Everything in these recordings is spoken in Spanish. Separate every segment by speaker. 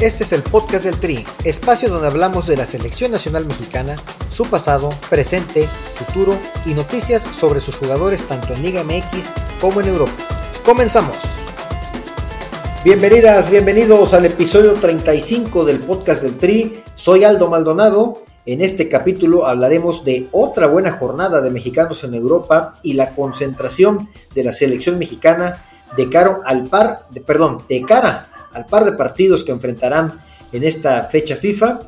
Speaker 1: Este es el podcast del Tri, espacio donde hablamos de la selección nacional mexicana, su pasado, presente, futuro y noticias sobre sus jugadores tanto en Liga MX como en Europa. Comenzamos. Bienvenidas, bienvenidos al episodio 35 del podcast del Tri. Soy Aldo Maldonado. En este capítulo hablaremos de otra buena jornada de mexicanos en Europa y la concentración de la selección mexicana de cara al par, de, perdón, de cara al par de partidos que enfrentarán en esta fecha FIFA.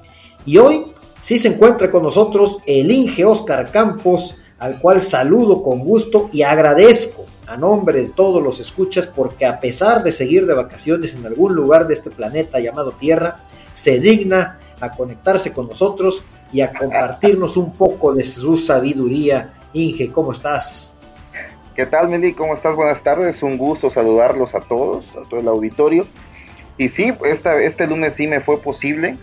Speaker 1: Y hoy sí se encuentra con nosotros el Inge Oscar Campos, al cual saludo con gusto y agradezco a nombre de todos los escuchas porque a pesar de seguir de vacaciones en algún lugar de este planeta llamado Tierra, se digna a conectarse con nosotros y a compartirnos un poco de su sabiduría. Inge, ¿cómo estás?
Speaker 2: ¿Qué tal, Mendy? ¿Cómo estás? Buenas tardes. Un gusto saludarlos a todos, a todo el auditorio. Y sí, esta, este lunes sí me fue posible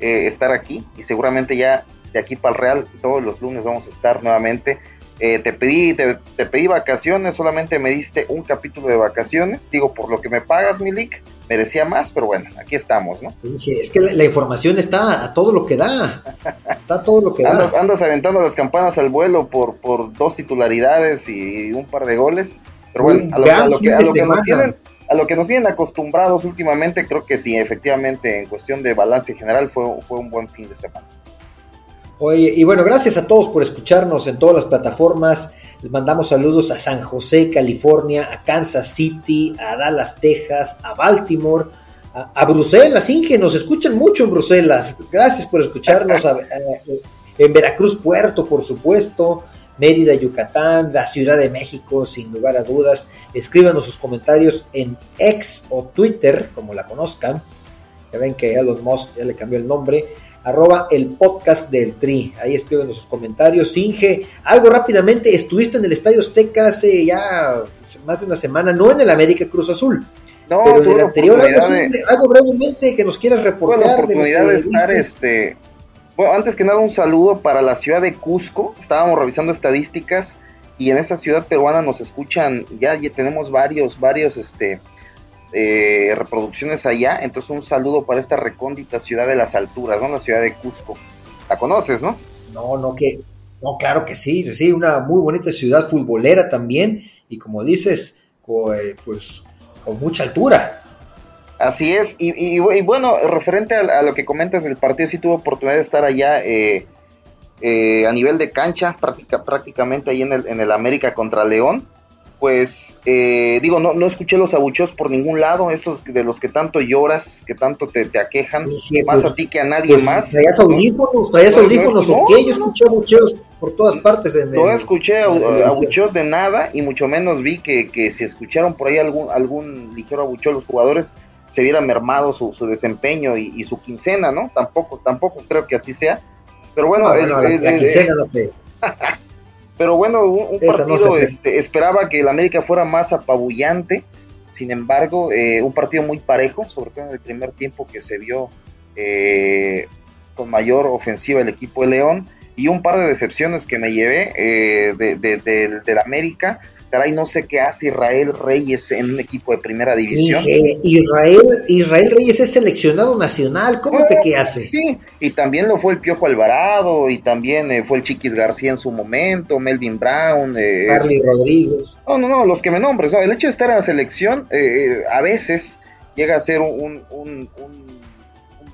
Speaker 2: eh, estar aquí y seguramente ya de aquí para el Real todos los lunes vamos a estar nuevamente. Eh, te pedí te, pedí vacaciones, solamente me diste un capítulo de vacaciones. Digo, por lo que me pagas, Milik, merecía más, pero bueno, aquí estamos, ¿no?
Speaker 1: Es que la, información está a todo lo que da. Está a todo lo que
Speaker 2: andas, da. Andas aventando las campanas al vuelo por, por dos titularidades y un par de goles. Pero bueno, a lo, que, a lo que nos tienen a lo que nos tienen acostumbrados últimamente, creo que sí, efectivamente, en cuestión de balance general fue, fue un buen fin de semana.
Speaker 1: Oye, y bueno, gracias a todos por escucharnos en todas las plataformas. Les mandamos saludos a San José, California, a Kansas City, a Dallas, Texas, a Baltimore, a, Bruselas, Inge, nos escuchan mucho en Bruselas. Gracias por escucharnos en Veracruz, Puerto, por supuesto, Mérida, Yucatán, la Ciudad de México, sin lugar a dudas. Escríbanos sus comentarios en X o Twitter, como la conozcan. Ya ven que Elon Musk ya le cambió el nombre. Arroba el podcast del Tri. Ahí escríbanos sus comentarios. Inge, algo rápidamente. Estuviste en el Estadio Azteca hace ya más de una semana, no en el América Cruz Azul. No, pero en el anterior, algo, brevemente que nos quieras reportar.
Speaker 2: la oportunidad de, estar este, bueno, antes que nada un saludo para la ciudad de Cusco. Estábamos revisando estadísticas y en esa ciudad peruana nos escuchan, ya, ya tenemos varios, varios, este, eh, reproducciones allá. Entonces un saludo para esta recóndita ciudad de las alturas, ¿no? La ciudad de Cusco. ¿La conoces, no?
Speaker 1: No, no, que, no, claro que sí, sí, una muy bonita ciudad futbolera también y como dices, eh, pues con mucha altura.
Speaker 2: Así es, y, bueno, referente a, lo que comentas del partido, sí tuve oportunidad de estar allá eh, eh, a nivel de cancha, prácticamente ahí en el, en el América contra León pues eh, digo, no, no escuché los abucheos por ningún lado, estos de los que tanto lloras, que tanto te, te aquejan, más pues, a ti que a nadie pues, más.
Speaker 1: Traías audífonos, traías audífonos, ¿o qué? Yo escuché abucheos por todas partes.
Speaker 2: no escuché abucheos de nada y mucho menos vi que, que si escucharon por ahí algún, algún ligero abucheo los jugadores, se viera mermado su, su desempeño y, su quincena, ¿no? Tampoco, tampoco creo que así sea. Pero bueno, la, quincena no te... Pero bueno, un, partido este, esperaba que el América fuera más apabullante. Sin embargo, eh, un partido muy parejo, sobre todo en el primer tiempo que se vio eh, con mayor ofensiva el equipo de León. Y un par de decepciones que me llevé eh, de, del América caray, no sé qué hace Israel Reyes en un equipo de primera división.
Speaker 1: Israel, Israel Reyes es seleccionado nacional, ¿cómo que qué hace?
Speaker 2: Sí, y también lo fue el Piojo Alvarado, y también eh, fue el Chiquis García en su momento, Melvin Brown.
Speaker 1: Eh, Carly Rodríguez.
Speaker 2: No, no, no, los que me nombres, el hecho de estar en la selección eh, a veces llega a ser un, un,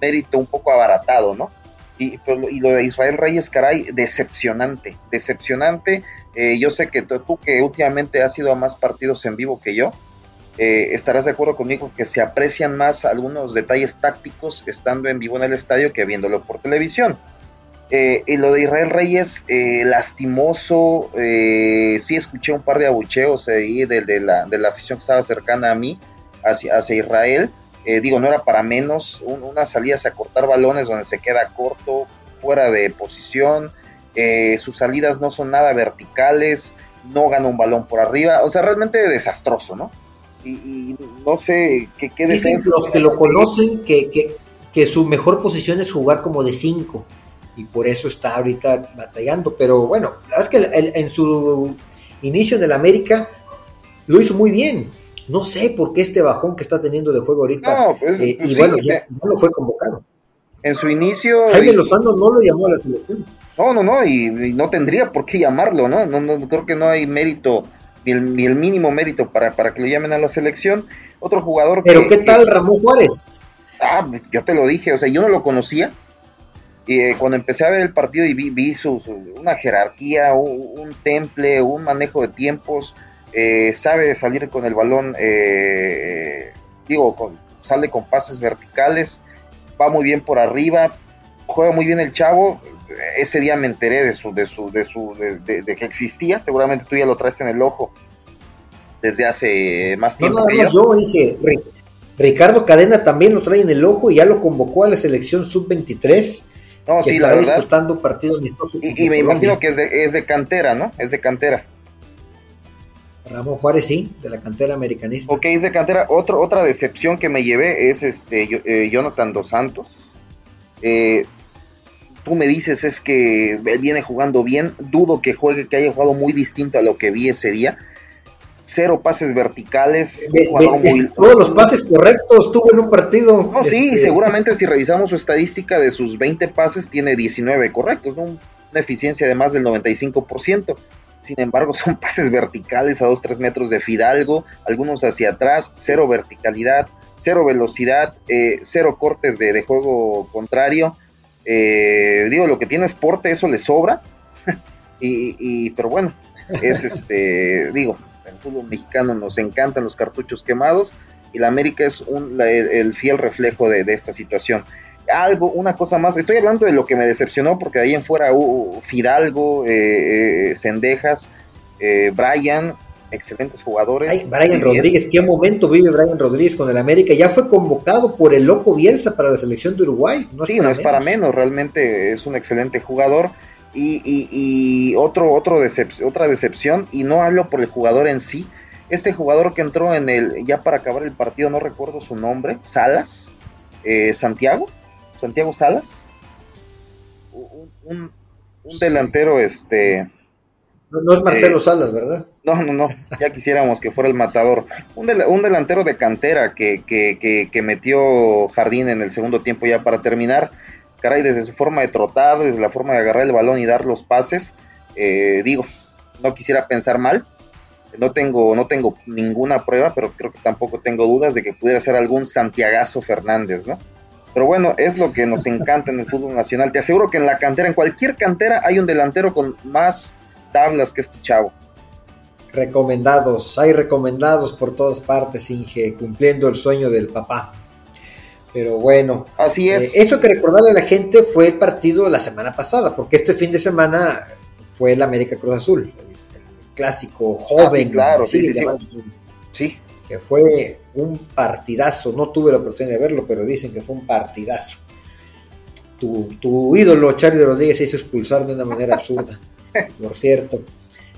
Speaker 2: mérito un poco abaratado, ¿no? Y, y, lo de Israel Reyes, caray, decepcionante, decepcionante eh, yo sé que tú, que últimamente has ido a más partidos en vivo que yo, eh, estarás de acuerdo conmigo que se aprecian más algunos detalles tácticos estando en vivo en el estadio que viéndolo por televisión. Eh, y lo de Israel Reyes, lastimoso, sí escuché un par de abucheos ahí de, la, de, la, afición que estaba cercana a mí hacia, hacia Israel. digo, no era para menos, unas salidas a cortar balones donde se queda corto, fuera de posición, eh, sus salidas no son nada verticales, no gana un balón por arriba, o sea, realmente desastroso, ¿no? Y, no sé qué, qué
Speaker 1: Los que lo conocen, que, que, su mejor posición es jugar como de 5 y por eso está ahorita batallando, pero bueno, la verdad es que en su inicio en el América lo hizo muy bien, no sé por qué este bajón que está teniendo de juego ahorita. No, pues, eh, pues y bueno, ya, no fue convocado.
Speaker 2: En su inicio.
Speaker 1: Jaime Lozano no lo llamó a la selección.
Speaker 2: No, no, no, y, no tendría por qué llamarlo, ¿no? No, no creo que no hay mérito, ni el, ni el mínimo mérito para, para que lo llamen a la selección. Otro jugador.
Speaker 1: Pero ¿qué tal Ramón Juárez?
Speaker 2: Ah, yo te lo dije, o sea, yo no lo conocía. Y eh, cuando empecé a ver el partido y vi, su, una jerarquía, un, temple, un manejo de tiempos, eh, sabe salir con el balón, eh, digo, con, sale con pases verticales, va muy bien por arriba, juega muy bien el chavo. Ese día me enteré de su, de su, de su, de, que existía. Seguramente tú ya lo traes en el ojo desde hace más tiempo.
Speaker 1: No, yo dije, Ricardo Cadena también lo trae en el ojo y ya lo convocó a la selección sub-23.
Speaker 2: No, sí, la verdad.
Speaker 1: disputando partidos
Speaker 2: Y, y me imagino que es de, es de cantera, ¿no? Es de cantera.
Speaker 1: Ramón Juárez, sí, de la cantera americanista.
Speaker 2: Ok, es de cantera. Otro, otra decepción que me llevé es este eh, Jonathan Dos Santos. Eh, tú me dices es que él viene jugando bien. Dudo que juegue, que haya jugado muy distinto a lo que vi ese día. Cero pases verticales.
Speaker 1: todos los pases correctos tuvo en un partido.
Speaker 2: No, sí, este, seguramente si revisamos su estadística de sus 20 pases, tiene 19 correctos, una eficiencia de más del 95%. Sin embargo, son pases verticales a 2-3 metros de Fidalgo, algunos hacia atrás, cero verticalidad, cero velocidad, eh, cero cortes de, juego contrario. Eh, digo, lo que tiene es porte, eso le sobra. y, pero bueno, es este, digo, el fútbol mexicano nos encantan los cartuchos quemados y la América es un, el, fiel reflejo de, de esta situación algo, una cosa más. Estoy hablando de lo que me decepcionó, porque de ahí en fuera hubo Fidalgo, eh, eh Sendejas, eh, Brian, excelentes jugadores.
Speaker 1: Ay, Brian Rodríguez, ¿qué momento vive Brian Rodríguez con el América? Ya fue convocado por el loco Bielsa para la selección de Uruguay.
Speaker 2: No sí, no es para menos, realmente es un excelente jugador. Y, y, otro, otro otra decepción, y no hablo por el jugador en sí, este jugador que entró en el, ya para acabar el partido, no recuerdo su nombre, Salas, eh, Santiago, Santiago Salas, un, delantero, este...
Speaker 1: No, es Marcelo eh, Salas, ¿verdad?
Speaker 2: No, no, no, ya quisiéramos que fuera el matador. Un, delantero de cantera que, que, metió Jardín en el segundo tiempo ya para terminar. Caray, desde su forma de trotar, desde la forma de agarrar el balón y dar los pases, eh, digo, no quisiera pensar mal. No tengo, no tengo ninguna prueba, pero creo que tampoco tengo dudas de que pudiera ser algún Santiagazo Fernández, ¿no? Pero bueno, es lo que nos encanta en el fútbol nacional. Te aseguro que en la cantera, en cualquier cantera, hay un delantero con más tablas que este chavo.
Speaker 1: Recomendados, hay recomendados por todas partes, Inge, cumpliendo el sueño del papá. Pero bueno,
Speaker 2: así es.
Speaker 1: Eh, eso que recordarle a la gente fue el partido de la semana pasada, porque este fin de semana fue el América Cruz Azul, el, clásico joven. Ah, sí,
Speaker 2: claro, sí, sí, sí
Speaker 1: que fue un partidazo. No tuve la oportunidad de verlo, pero dicen que fue un partidazo. Tu, ídolo, Charlie Rodríguez, se hizo expulsar de una manera absurda, por cierto.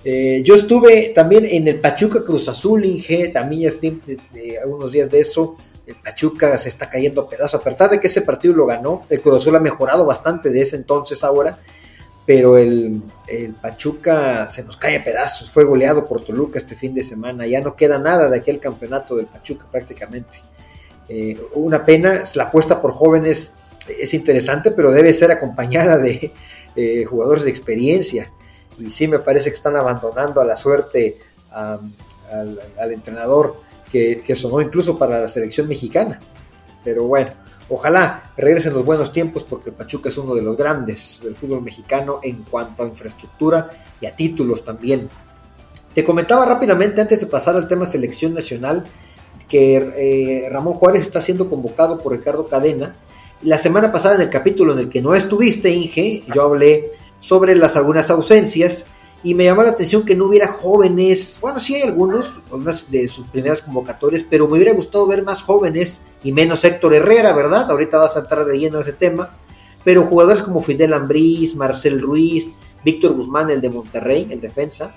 Speaker 1: Eh, yo estuve también en el Pachuca Cruz Azul, Inge, también ya estoy eh, algunos días de eso. El Pachuca se está cayendo a pedazos, a pesar de que ese partido lo ganó. El Cruz Azul ha mejorado bastante de ese entonces ahora pero el, Pachuca se nos cae a pedazos, fue goleado por Toluca este fin de semana, ya no queda nada de aquel campeonato del Pachuca prácticamente. Eh, una pena, la apuesta por jóvenes es interesante, pero debe ser acompañada de eh, jugadores de experiencia. Y sí me parece que están abandonando a la suerte al, entrenador que, que sonó incluso para la selección mexicana. Pero bueno, Ojalá regresen los buenos tiempos porque Pachuca es uno de los grandes del fútbol mexicano en cuanto a infraestructura y a títulos también. Te comentaba rápidamente antes de pasar al tema selección nacional que eh, Ramón Juárez está siendo convocado por Ricardo Cadena. La semana pasada en el capítulo en el que no estuviste, Inge, yo hablé sobre las algunas ausencias y me llamó la atención que no hubiera jóvenes, bueno, sí hay algunos, algunas de sus primeras convocatorias, pero me hubiera gustado ver más jóvenes y menos Héctor Herrera, ¿verdad? Ahorita vas a entrar de lleno ese tema, pero jugadores como Fidel Ambriz, Marcel Ruiz, Víctor Guzmán, el de Monterrey, el defensa,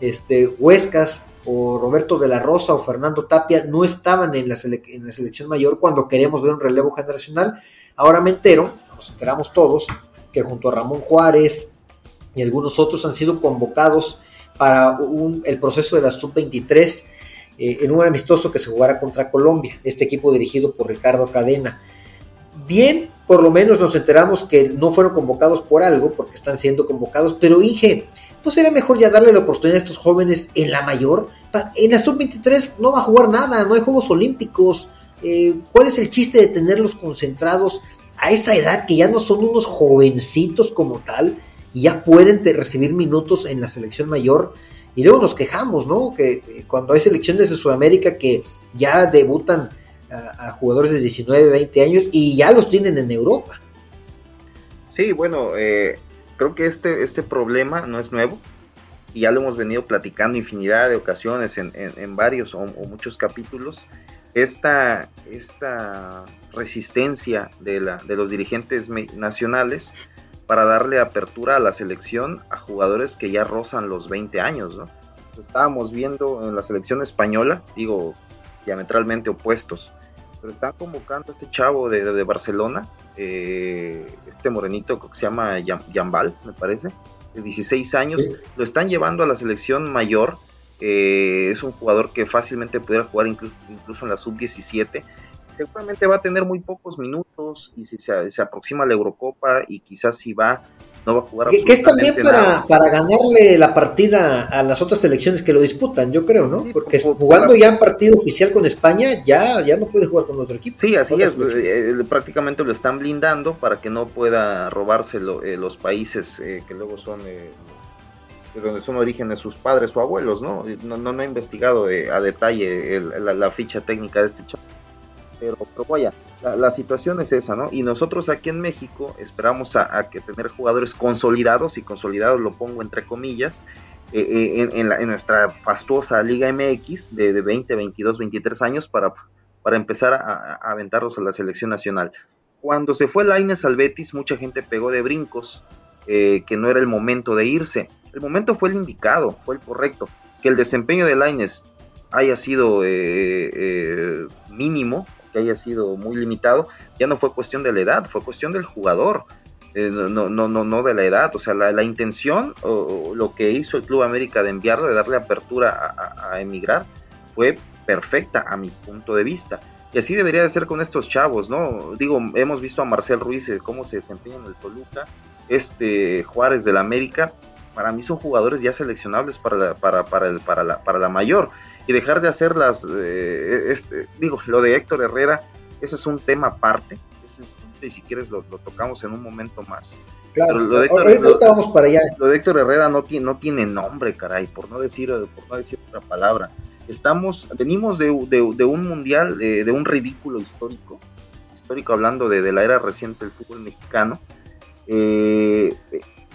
Speaker 1: este, Huescas o Roberto de la Rosa o Fernando Tapia no estaban en la, en la selección mayor cuando queremos ver un relevo generacional. Ahora me entero, nos enteramos todos, que junto a Ramón Juárez, y algunos otros han sido convocados para el proceso de la sub-23 eh, en un amistoso que se jugara contra Colombia, este equipo dirigido por Ricardo Cadena. Bien, por lo menos nos enteramos que no fueron convocados por algo, porque están siendo convocados, pero Inge, ¿no sería mejor ya darle la oportunidad a estos jóvenes en la mayor? En la sub-23 no va a jugar nada, no hay Juegos Olímpicos. Eh, ¿Cuál es el chiste de tenerlos concentrados a esa edad que ya no son unos jovencitos como tal y ya pueden recibir minutos en la selección mayor? Y luego nos quejamos, ¿no? Que eh, cuando hay selecciones de Sudamérica que ya debutan a, jugadores de 19, 20 años y ya los tienen en Europa.
Speaker 2: Sí, bueno, eh, creo que este, este problema no es nuevo y ya lo hemos venido platicando infinidad de ocasiones en, varios o, muchos capítulos. Esta, esta resistencia de, la, de los dirigentes nacionales para darle apertura a la selección a jugadores que ya rozan los 20 años, ¿no? Estábamos viendo en la selección española, digo, diametralmente opuestos, pero están convocando a este chavo de, de, Barcelona, eh, este morenito que se llama Yambal, me parece, de 16 años, lo están llevando a la selección mayor, eh, es un jugador que fácilmente pudiera jugar incluso, incluso en la sub-17 seguramente va a tener muy pocos minutos y si se, aproxima a la Eurocopa y quizás si va, no va a jugar.
Speaker 1: Que, es también para, para, ganarle la partida a las otras selecciones que lo disputan, yo creo, ¿no? Porque jugando ya en partido oficial con España, ya, ya no puede jugar con otro equipo.
Speaker 2: Sí, así es, eh, eh, prácticamente lo están blindando para que no pueda robarse eh, los países que luego son... de donde son orígenes sus padres o abuelos, ¿no? No, no, he investigado a detalle la, la, ficha técnica de este chaval pero, vaya, la, situación es esa, ¿no? Y nosotros aquí en México esperamos a, que tener jugadores consolidados, y consolidados lo pongo entre comillas, eh, eh, en, nuestra fastuosa Liga MX de, de, 20, 22, 23 años para, para empezar a, aventarlos a la selección nacional. Cuando se fue Laines al Betis, mucha gente pegó de brincos, eh, que no era el momento de irse. El momento fue el indicado, fue el correcto. Que el desempeño de Laines haya sido mínimo, haya sido muy limitado, ya no fue cuestión de la edad, fue cuestión del jugador. Eh, no, no, no, no de la edad, o sea, la, intención o, lo que hizo el Club América de enviarlo, de darle apertura a, emigrar, fue perfecta a mi punto de vista. Y así debería de ser con estos chavos, ¿no? Digo, hemos visto a Marcel Ruiz eh, cómo se desempeña en el Toluca, este Juárez del América, para mí son jugadores ya seleccionables para la, para, para, el, para, la, para la mayor y dejar de hacer las, eh, este, digo, lo de Héctor Herrera, ese es un tema aparte, y si quieres lo, tocamos en un momento más.
Speaker 1: Claro, lo de Héctor, vamos para allá.
Speaker 2: Lo de Héctor Herrera no tiene, no tiene nombre, caray, por no decir, por no decir otra palabra. Estamos, venimos de, un mundial, de, un ridículo histórico, histórico hablando de, de la era reciente del fútbol mexicano. Eh,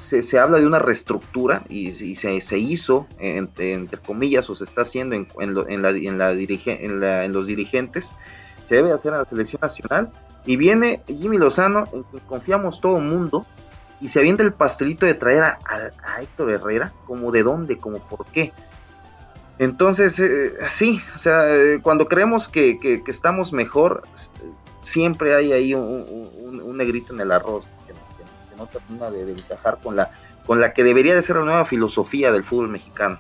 Speaker 2: se, habla de una reestructura y, se, hizo, entre, comillas, o se está haciendo en, en, la, en, la en, los dirigentes, se debe hacer a la selección nacional. Y viene Jimmy Lozano, en que confiamos todo el mundo, y se avienta el pastelito de traer a, Héctor Herrera, como de dónde, como por qué. Entonces, eh, sí, o sea, eh, cuando creemos que, estamos mejor, siempre hay ahí un negrito en el arroz no termina de, encajar con la, con la que debería de ser la nueva filosofía del fútbol mexicano.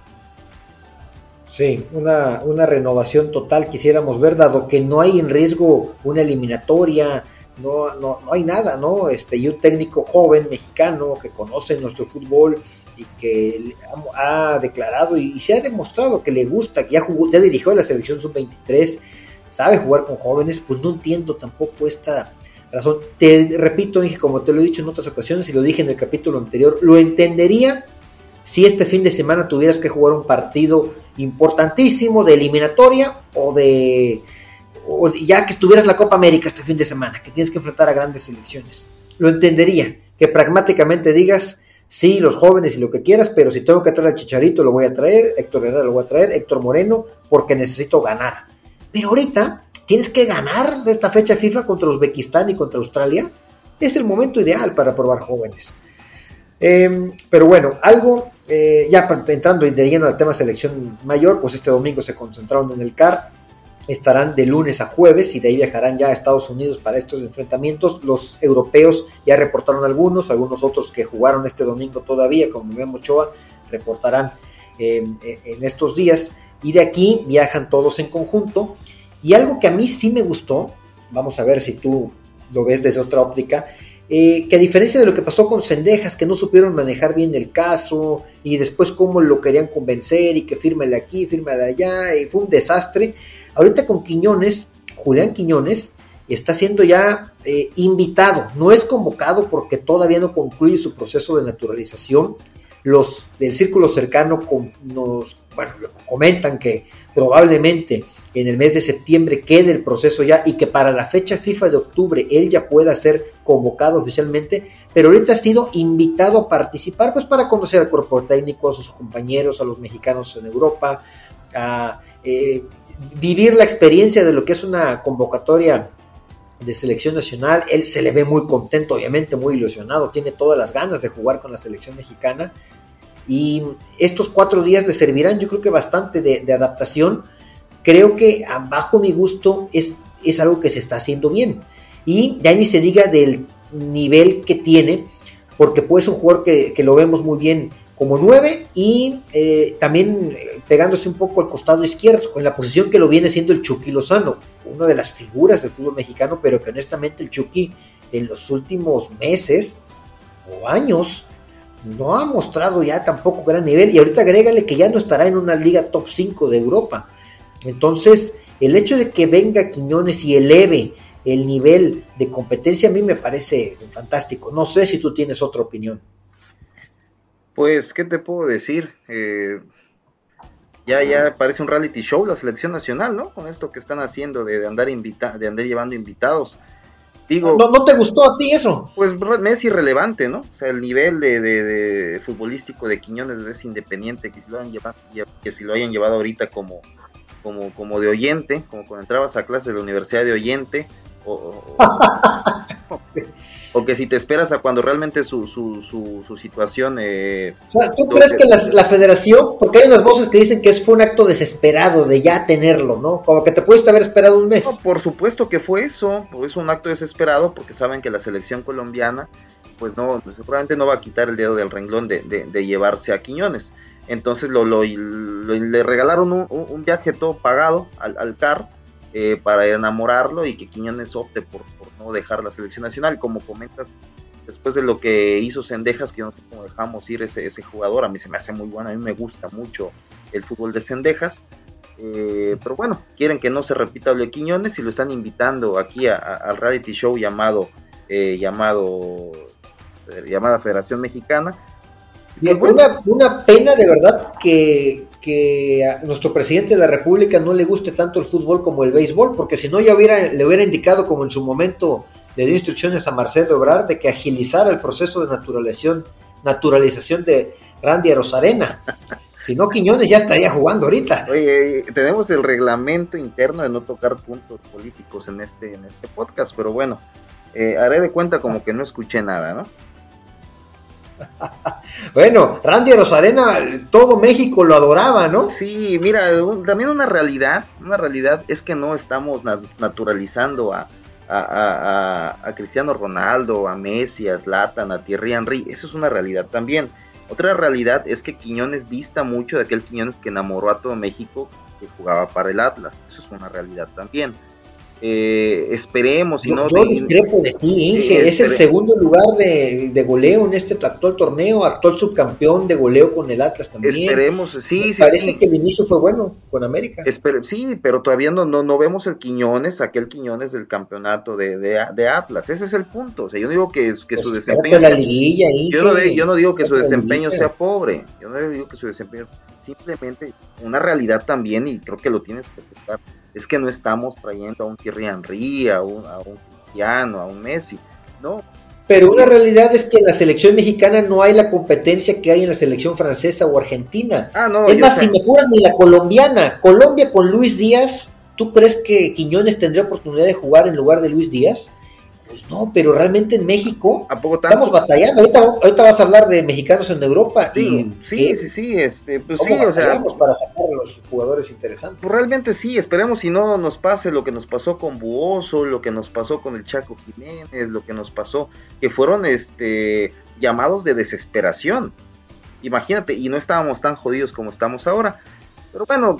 Speaker 1: Sí, una, una renovación total quisiéramos ver, dado que no hay en riesgo una eliminatoria, no, no, no hay nada, ¿no? Este, y un técnico joven mexicano que conoce nuestro fútbol y que ha, declarado y, se ha demostrado que le gusta, que ya jugó, ya dirigió la selección sub-23, sabe jugar con jóvenes, pues no entiendo tampoco esta, razón. Te repito, como te lo he dicho en otras ocasiones y lo dije en el capítulo anterior, lo entendería si este fin de semana tuvieras que jugar un partido importantísimo de eliminatoria o de ya que estuvieras la Copa América este fin de semana, que tienes que enfrentar a grandes selecciones. Lo entendería, que pragmáticamente digas, sí, los jóvenes y lo que quieras, pero si tengo que traer al Chicharito lo voy a traer, Héctor Herrera lo voy a traer, Héctor Moreno, porque necesito ganar. Pero ahorita tienes que ganar de esta fecha FIFA contra Uzbekistán y contra Australia. Es el momento ideal para probar jóvenes. Em, pero bueno, algo, eh, ya entrando de lleno al tema selección mayor, pues este domingo se concentraron en el CAR, estarán de lunes a jueves y de ahí viajarán ya a Estados Unidos para estos enfrentamientos. Los europeos ya reportaron algunos, algunos otros que jugaron este domingo todavía, como Memo Ochoa, reportarán em, en estos días y de aquí viajan todos en conjunto. Y algo que a mí sí me gustó, vamos a ver si tú lo ves desde otra óptica, eh, que a diferencia de lo que pasó con Cendejas, que no supieron manejar bien el caso y después cómo lo querían convencer y que fírmele aquí, fírmele allá, y fue un desastre. Ahorita con Quiñones, Julián Quiñones, está siendo ya eh, invitado, no es convocado porque todavía no concluye su proceso de naturalización. Los del círculo cercano nos comentan que probablemente en el mes de septiembre quede el proceso ya y que para la fecha FIFA de octubre él ya pueda ser convocado oficialmente, pero ahorita ha sido invitado a participar pues para conocer al cuerpo técnico, a sus compañeros, a los mexicanos en Europa, a eh, vivir la experiencia de lo que es una convocatoria de selección nacional. Él se le ve muy contento, obviamente muy ilusionado, tiene todas las ganas de jugar con la selección mexicana. Y estos cuatro días le servirán, yo creo que bastante de, adaptación. Creo que bajo mi gusto es, es algo que se está haciendo bien. Y ya ni se diga del nivel que tiene, porque puede ser un jugador que, lo vemos muy bien como nueve y eh, también eh, pegándose un poco al costado izquierdo, con la posición que lo viene siendo el Chucky Lozano, una de las figuras del fútbol mexicano, pero que honestamente el Chucky en los últimos meses o años no ha mostrado ya tampoco gran nivel y ahorita agrégale que ya no estará en una liga top 5 de Europa. Entonces, el hecho de que venga Quiñones y eleve el nivel de competencia a mí me parece fantástico. No sé si tú tienes otra opinión.
Speaker 2: Pues, ¿qué te puedo decir? Eh, ya, ya parece un reality show la selección nacional, ¿no? Con esto que están haciendo de, andar invita de andar llevando invitados.
Speaker 1: Digo, ¿No, te gustó a ti eso?
Speaker 2: Pues me es irrelevante, ¿no? O sea, el nivel de, futbolístico de Quiñones es independiente, que si lo hayan llevado, que si lo hayan llevado ahorita como, como, como de oyente, como cuando entrabas a clase de la universidad de oyente, o, o que si te esperas a cuando realmente su, su, su, situación... Eh,
Speaker 1: ¿Tú crees que la, federación, porque hay unas voces que dicen que fue un acto desesperado de ya tenerlo, ¿no? Como que te pudiste haber esperado un mes.
Speaker 2: por supuesto que fue eso, es un acto desesperado porque saben que la selección colombiana pues no, seguramente no va a quitar el dedo del renglón de, de, llevarse a Quiñones. Entonces lo, le regalaron un, viaje todo pagado al, CAR eh, para enamorarlo y que Quiñones opte por, no dejar la selección nacional. Como comentas, después de lo que hizo Sendejas, que no sé cómo dejamos ir ese, ese jugador, a mí se me hace muy bueno, a mí me gusta mucho el fútbol de Sendejas. Eh, pero bueno, quieren que no se repita lo de Quiñones y lo están invitando aquí al reality show llamado, eh, llamado llamada Federación Mexicana.
Speaker 1: Una, una, pena de verdad que, que a nuestro presidente de la República no le guste tanto el fútbol como el béisbol, porque si no ya hubiera, le hubiera indicado como en su momento le dio instrucciones a Marcelo Ebrard de que agilizara el proceso de naturalización, naturalización de Randy Rosarena. Si no, Quiñones ya estaría jugando ahorita.
Speaker 2: Oye, tenemos el reglamento interno de no tocar puntos políticos en este, en este podcast, pero bueno, eh, haré de cuenta como que no escuché nada, ¿no?
Speaker 1: Bueno, Randy Rosarena, todo México lo adoraba, ¿no?
Speaker 2: Sí, mira, también una realidad, una realidad es que no estamos naturalizando a, a, Cristiano Ronaldo, a Messi, a Zlatan, a Thierry Henry, eso es una realidad también. Otra realidad es que Quiñones dista mucho de aquel Quiñones que enamoró a todo México que jugaba para el Atlas, eso es una realidad también. Eh, esperemos y no.
Speaker 1: Yo discrepo de ti, Inge. es el segundo lugar de, goleo en este actual torneo, actual subcampeón de goleo con el Atlas también.
Speaker 2: Esperemos, sí,
Speaker 1: sí. Parece que el inicio fue bueno con América.
Speaker 2: sí, pero todavía no, no, vemos el Quiñones, aquel Quiñones del campeonato de, de, Atlas. Ese es el punto. O sea, yo no digo que, que su pues desempeño. yo, no, yo no digo que su desempeño sea pobre. Yo no digo que su desempeño. Simplemente una realidad también, y creo que lo tienes que aceptar es que no estamos trayendo a un Thierry Henry, a un, a un Cristiano, a un Messi, no.
Speaker 1: Pero una realidad es que en la selección mexicana no hay la competencia que hay en la selección francesa o argentina. Ah, no, es más, si me apuras, ni la colombiana. Colombia con Luis Díaz, ¿tú crees que Quiñones tendría oportunidad de jugar en lugar de Luis Díaz? Pues no, pero realmente en México estamos batallando. Ahorita, vas a hablar de mexicanos en Europa.
Speaker 2: Sí, sí, sí, sí, este, pues sí, o sea.
Speaker 1: para sacar a los jugadores interesantes.
Speaker 2: Pues realmente sí, esperemos si no nos pase lo que nos pasó con Buoso, lo que nos pasó con el Chaco Jiménez, lo que nos pasó, que fueron este llamados de desesperación. Imagínate, y no estábamos tan jodidos como estamos ahora. Pero bueno,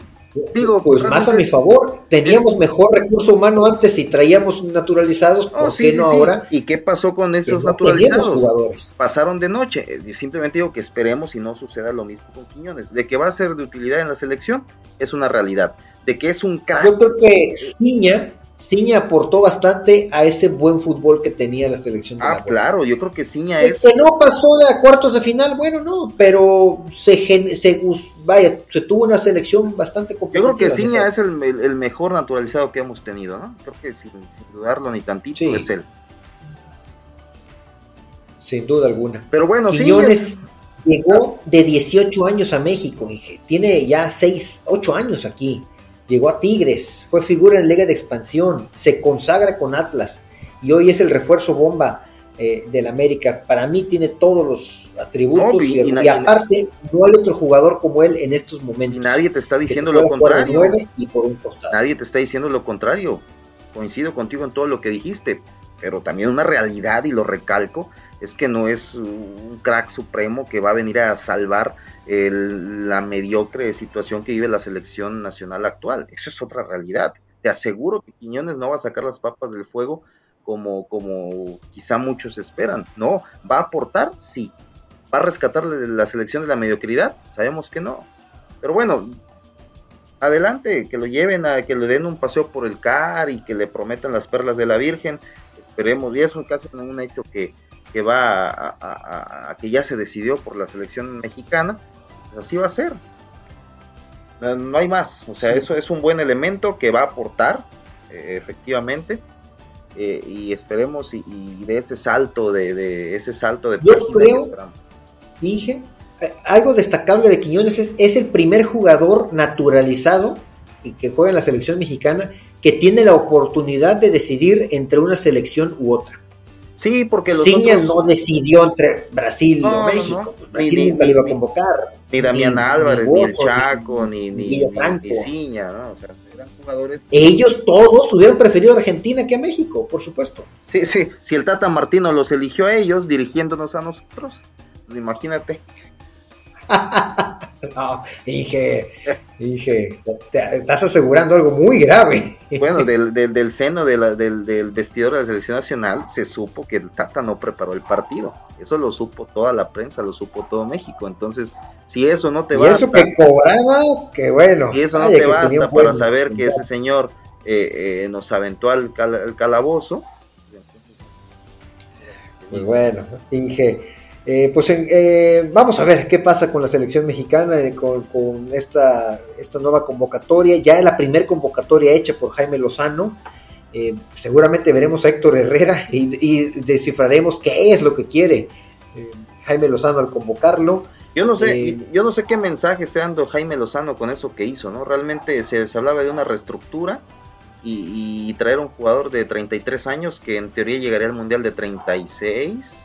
Speaker 1: Digo, pues más a mi favor, teníamos mejor recurso humano antes y traíamos naturalizados, ¿por oh, qué no ahora?
Speaker 2: ¿Y qué pasó con esos naturalizados? Pasaron de noche. Yo simplemente digo que esperemos y no suceda lo mismo con Quiñones. De que va a ser de utilidad en la selección es una realidad. De que es un crack.
Speaker 1: Yo creo que Ciña Ciña aportó bastante a ese buen fútbol que tenía la selección.
Speaker 2: De ah, claro, yo creo que Ciña es...
Speaker 1: Que no pasó de cuartos de final, bueno, no, pero se, se, vaya, se tuvo una selección bastante
Speaker 2: competitiva. Yo creo que Ciña es el, mejor naturalizado que hemos tenido, ¿no? Creo que sin, dudarlo ni tantito es él.
Speaker 1: Sin duda alguna.
Speaker 2: Pero bueno,
Speaker 1: Quiñones llegó de 18 años a México, dije. tiene ya 6, 8 años aquí llegó a Tigres, fue figura en Liga de Expansión, se consagra con Atlas y hoy es el refuerzo bomba eh, del América. Para mí tiene todos los atributos y, aparte no hay otro jugador como él en estos momentos.
Speaker 2: nadie te está diciendo lo contrario. Nadie te está diciendo lo contrario. Coincido contigo en todo lo que dijiste, pero también una realidad y lo recalco es que no es un crack supremo que va a venir a salvar la mediocre situación que vive la selección nacional actual. Eso es otra realidad. Te aseguro que Quiñones no va a sacar las papas del fuego como, como quizá muchos esperan. No, ¿va a aportar? Sí. ¿Va a rescatar la selección de la mediocridad? Sabemos que no. Pero bueno, adelante, que lo lleven a que le den un paseo por el CAR y que le prometan las perlas de la Virgen. Esperemos, y es un caso, un hecho que, que va a, que ya se decidió por la selección mexicana, pues así va a ser. No, hay más, o sea, eso es un buen elemento que va a aportar, eh, efectivamente, eh, y esperemos y, de ese salto de, ese salto de
Speaker 1: Yo creo, dije, algo destacable de Quiñones es, es el primer jugador naturalizado y que juega en la selección mexicana que tiene la oportunidad de decidir entre una selección u otra.
Speaker 2: Sí, porque
Speaker 1: los Ciña no decidió entre Brasil y México. Pues Brasil nunca le iba a convocar.
Speaker 2: Ni Damián Álvarez, ni, el Chaco, ni, ni, ni Ciña, ¿no? O sea, eran
Speaker 1: jugadores. Ellos todos hubieran preferido a Argentina que a México, por supuesto.
Speaker 2: Sí, sí. Si el Tata Martino los eligió a ellos, dirigiéndonos a nosotros, pues imagínate.
Speaker 1: no, dije, dije, te, estás asegurando algo muy grave.
Speaker 2: Bueno, del, del, seno del, del, vestidor de la selección nacional se supo que el Tata no preparó el partido. Eso lo supo toda la prensa, lo supo todo México. Entonces, si eso no te va
Speaker 1: Y eso que cobraba, que bueno.
Speaker 2: Y eso no te basta para saber que ese señor eh, eh, nos aventó al, calabozo.
Speaker 1: Pues bueno, dije eh, pues eh, vamos a ver qué pasa con la selección mexicana, eh, con, esta, esta, nueva convocatoria. Ya es la primera convocatoria hecha por Jaime Lozano. seguramente veremos a Héctor Herrera y, descifraremos qué es lo que quiere Jaime Lozano al convocarlo.
Speaker 2: Yo no sé, yo no sé qué mensaje está dando Jaime Lozano con eso que hizo, ¿no? Realmente se, hablaba de una reestructura y, y, traer un jugador de 33 años que en teoría llegaría al Mundial de 36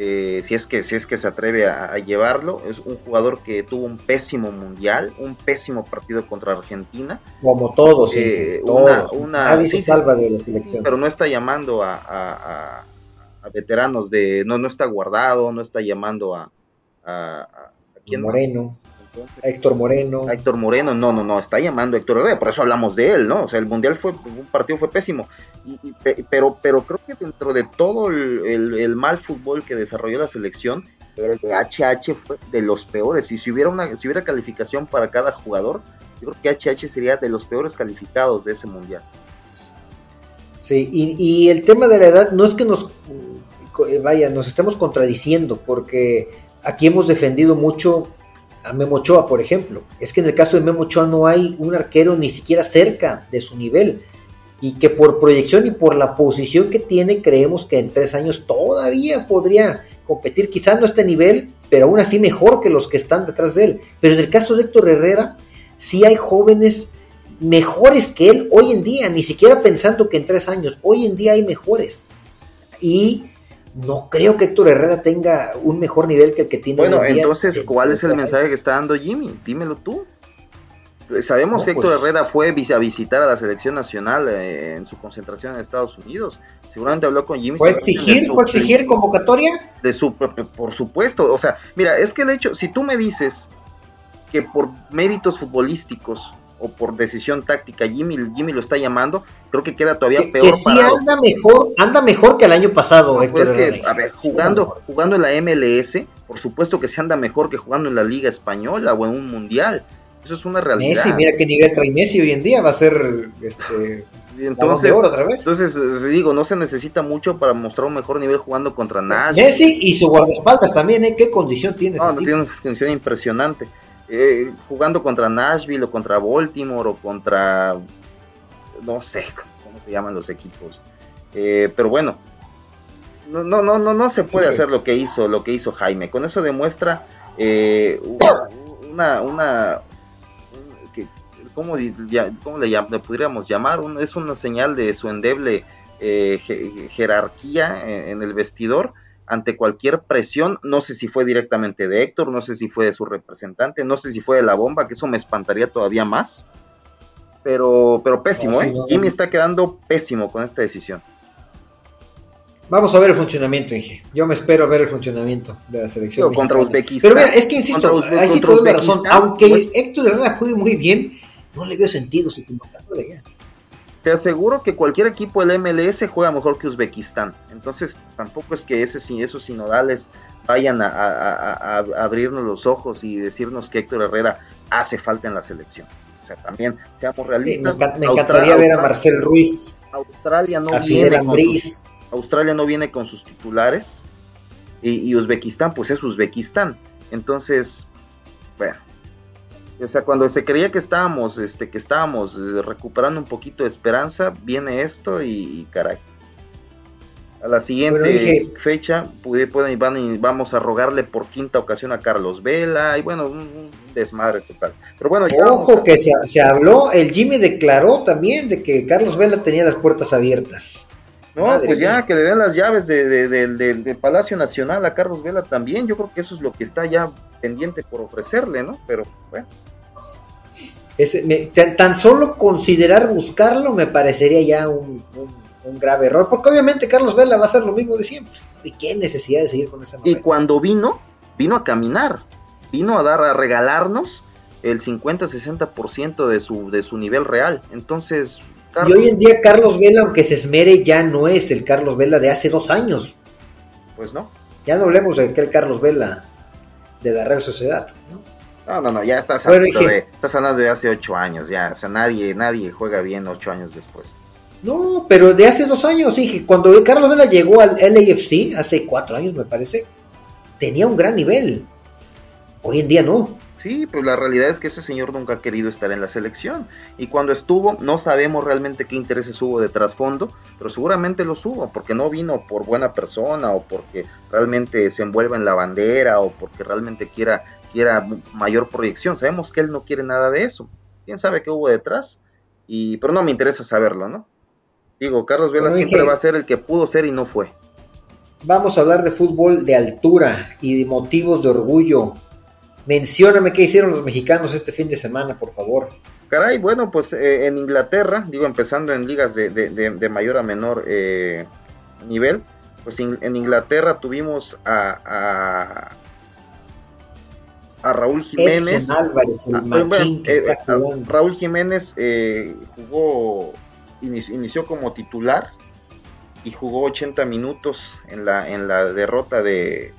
Speaker 2: eh, si, es que, si es que se atreve a, llevarlo. Es un jugador que tuvo un pésimo mundial, un pésimo partido contra Argentina.
Speaker 1: Como todos, eh, Nadie se salva de la selección.
Speaker 2: Pero no está llamando a, veteranos de. No, no está guardado, no está llamando a. a,
Speaker 1: Moreno. Héctor Moreno.
Speaker 2: Héctor Moreno, no, no, no, está llamando a Héctor Herrera, por eso hablamos de él, ¿no? O sea, el Mundial fue, un partido fue pésimo, y, pero, pero creo que dentro de todo el, mal fútbol que desarrolló la selección, el de HH fue de los peores, y si hubiera una, si hubiera calificación para cada jugador, yo creo que HH sería de los peores calificados de ese Mundial.
Speaker 1: Sí, y, y el tema de la edad no es que nos, vaya, nos estemos contradiciendo, porque aquí hemos defendido mucho a Memo Ochoa, por ejemplo. Es que en el caso de Memo Ochoa no hay un arquero ni siquiera cerca de su nivel. Y que por proyección y por la posición que tiene, creemos que en tres años todavía podría competir, quizás no a este nivel, pero aún así mejor que los que están detrás de él. Pero en el caso de Héctor Herrera, sí hay jóvenes mejores que él hoy en día, ni siquiera pensando que en tres años, hoy en día hay mejores. Y no creo que Héctor Herrera tenga un mejor nivel que el que tiene.
Speaker 2: Bueno, entonces, ¿cuál es el mensaje que está dando Jimmy? Dímelo tú. Sabemos que Héctor pues Herrera fue a visitar a la selección nacional eh, en su concentración en Estados Unidos. Seguramente habló con Jimmy.
Speaker 1: ¿Fue exigir, ¿fue exigir convocatoria?
Speaker 2: De su, por supuesto. O sea, mira, es que el hecho, si tú me dices que por méritos futbolísticos o por decisión táctica Jimmy, Jimmy lo está llamando, creo que queda todavía peor.
Speaker 1: Que sí anda mejor, anda mejor que el año pasado,
Speaker 2: pues que, a ver, jugando, jugando en la MLS, por supuesto que se anda mejor que jugando en la Liga Española o en un mundial. Eso es una realidad.
Speaker 1: Messi, mira qué nivel trae Messi hoy en día, va a ser este
Speaker 2: entonces, otra vez. entonces eh, digo, no se necesita mucho para mostrar un mejor nivel jugando contra Nash.
Speaker 1: Messi y su guardaespaldas también, ¿eh? ¿Qué condición tiene?
Speaker 2: No, tiene una condición impresionante. Eh, jugando contra Nashville o contra Baltimore o contra, no sé cómo se llaman los equipos. Eh, pero bueno, no, no, no, no, no se puede hacer lo que hizo, lo que hizo Jaime. Con eso demuestra eh, una, una, ¿cómo, cómo le, le, podríamos llamar? es una señal de su endeble jerarquía en el vestidor ante cualquier presión, no sé si fue directamente de Héctor, no sé si fue de su representante, no sé si fue de la bomba, que eso me espantaría todavía más. Pero, pero pésimo, ¿eh? Jimmy está quedando pésimo con esta decisión.
Speaker 1: Vamos a ver el funcionamiento, Inge. Yo me espero a ver el funcionamiento de la selección.
Speaker 2: contra Uzbekistán.
Speaker 1: Pero mira, es que insisto, ahí sí toda la razón. Aunque pues Héctor Herrera juegue muy bien, no le veo sentido su convocatoria.
Speaker 2: Te aseguro que cualquier equipo del MLS juega mejor que Uzbekistán. Entonces, tampoco es que ese, esos sinodales vayan a, abrirnos los ojos y decirnos que Héctor Herrera hace falta en la selección. O sea, también seamos realistas.
Speaker 1: me, encantaría ver a Marcel Ruiz.
Speaker 2: Australia no, viene con sus, Australia no viene con sus titulares. Y, y Uzbekistán, pues es Uzbekistán. Entonces, bueno, o sea, cuando se creía que estábamos, este, que estábamos eh, recuperando un poquito de esperanza, viene esto y, caray. A la siguiente fecha pude, pueden, van y vamos a rogarle por quinta ocasión a Carlos Vela y bueno, un, desmadre total. Pero bueno,
Speaker 1: ya Ojo que se, se, habló, el Jimmy declaró también de que Carlos Vela tenía las puertas abiertas.
Speaker 2: No, pues ya que le den las llaves de, del Palacio Nacional a Carlos Vela también, yo creo que eso es lo que está ya pendiente por ofrecerle, ¿no? Pero bueno.
Speaker 1: Tan, solo considerar buscarlo me parecería ya un, grave error, porque obviamente Carlos Vela va a hacer lo mismo de siempre. ¿Y qué necesidad de seguir con esa
Speaker 2: Y cuando vino, vino a caminar, vino a dar, a regalarnos el 50-60% de su, de su nivel real. Entonces,
Speaker 1: y hoy en día Carlos Vela, aunque se esmere, ya no es el Carlos Vela de hace dos años.
Speaker 2: Pues no.
Speaker 1: Ya no hablemos de aquel Carlos Vela de la Real Sociedad, ¿no?
Speaker 2: No, no, no, ya estás, hablando, de, estás hablando de hace ocho años, ya, o sea, nadie, nadie juega bien ocho años después.
Speaker 1: No, pero de hace dos años, dije, cuando Carlos Vela llegó al LAFC, hace cuatro años me parece, tenía un gran nivel. Hoy en día no.
Speaker 2: Sí, pues la realidad es que ese señor nunca ha querido estar en la selección. Y cuando estuvo, no sabemos realmente qué intereses hubo de trasfondo, pero seguramente los hubo, porque no vino por buena persona o porque realmente se envuelva en la bandera o porque realmente quiera, quiera mayor proyección. Sabemos que él no quiere nada de eso. ¿Quién sabe qué hubo detrás? Y, pero no me interesa saberlo, ¿no? Digo, Carlos Vela siempre va a ser el que pudo ser y no fue.
Speaker 1: Vamos a hablar de fútbol de altura y de motivos de orgullo Mencióname qué hicieron los mexicanos este fin de semana, por favor.
Speaker 2: Caray, bueno, pues eh, en Inglaterra, digo, empezando en ligas de, mayor a menor eh, nivel, pues en Inglaterra tuvimos a, a, Raúl Jiménez.
Speaker 1: Álvarez, el
Speaker 2: eh, Raúl Jiménez jugó, inició, como titular y jugó 80 minutos en la, en la derrota de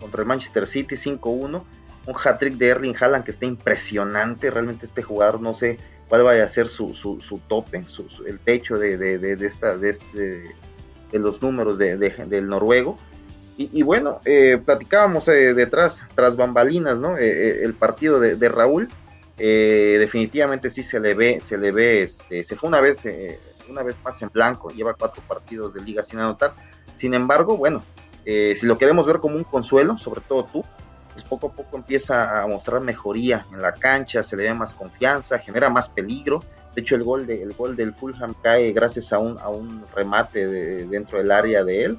Speaker 2: contra el Manchester City 5-1 un hat-trick de Erling Haaland que está impresionante. Realmente este jugador no sé cuál vaya a ser su, su, tope, el techo de, de, esta, de, este, de los números del noruego. Y, bueno, eh, platicábamos eh, detrás, tras bambalinas, ¿no? Eh, el partido de, Raúl. definitivamente sí se le ve, se le ve, este, se fue una vez, una vez más en blanco, lleva cuatro partidos de liga sin anotar. Sin embargo, bueno, si lo queremos ver como un consuelo, sobre todo tú, pues, poco a poco empieza a mostrar mejoría en la cancha, se le da más confianza, genera más peligro. De hecho, el gol, de, el gol del Fulham cae gracias a un, a un remate de, dentro del área de él.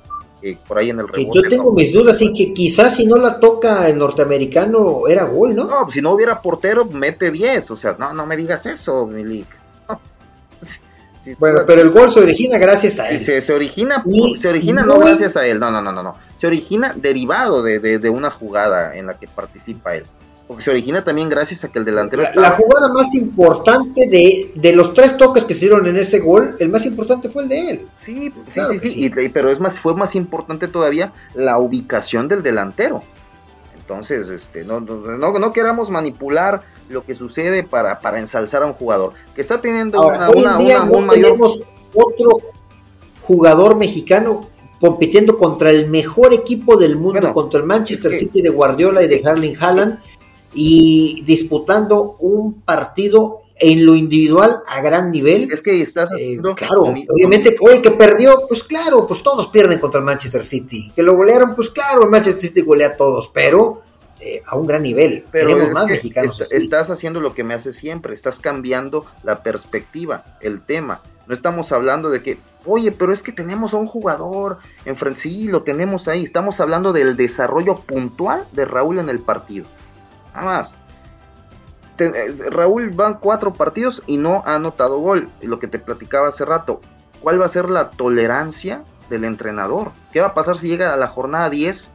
Speaker 2: Por ahí en el
Speaker 1: rebote. yo tengo mis dudas, y que quizás si no la toca el norteamericano era gol, ¿no?
Speaker 2: No, si no hubiera portero, mete 10. O sea, no, no me digas eso, Milik.
Speaker 1: bueno, pero el gol se origina gracias a él.
Speaker 2: Se, origina, se origina no gracias a él, no, no, no, no, no. Se origina derivado de, una jugada en la que participa él. Porque se origina también gracias a que el delantero
Speaker 1: la, la jugada más importante de, de, los tres toques que se dieron en ese gol, el más importante fue el de él.
Speaker 2: Sí, sí, sí, sí, Y, pero es más, fue más importante todavía la ubicación del delantero. Entonces, este, no, no, no queramos manipular lo que sucede para, para ensalzar a un jugador que está teniendo
Speaker 1: una, hoy en día no tenemos otro jugador mexicano compitiendo contra el mejor equipo del mundo, contra el Manchester City de Guardiola y de Harling Haaland y disputando un partido en lo individual a gran nivel.
Speaker 2: Es que estás
Speaker 1: eh, claro, obviamente, oye, que perdió, pues claro, pues todos pierden contra el Manchester City. Que lo golearon, pues claro, el Manchester City golea a todos, pero eh, a un gran nivel.
Speaker 2: Pero más mexicanos. estás haciendo lo que me hace siempre, estás cambiando la perspectiva, el tema. No estamos hablando de que, oye, pero es que tenemos a un jugador enfrente, sí, lo tenemos ahí. Estamos hablando del desarrollo puntual de Raúl en el partido. Nada más. Eh, Raúl van cuatro partidos y no ha anotado gol. Lo que te platicaba hace rato. ¿Cuál va a ser la tolerancia del entrenador? ¿Qué va a pasar si llega a la jornada 10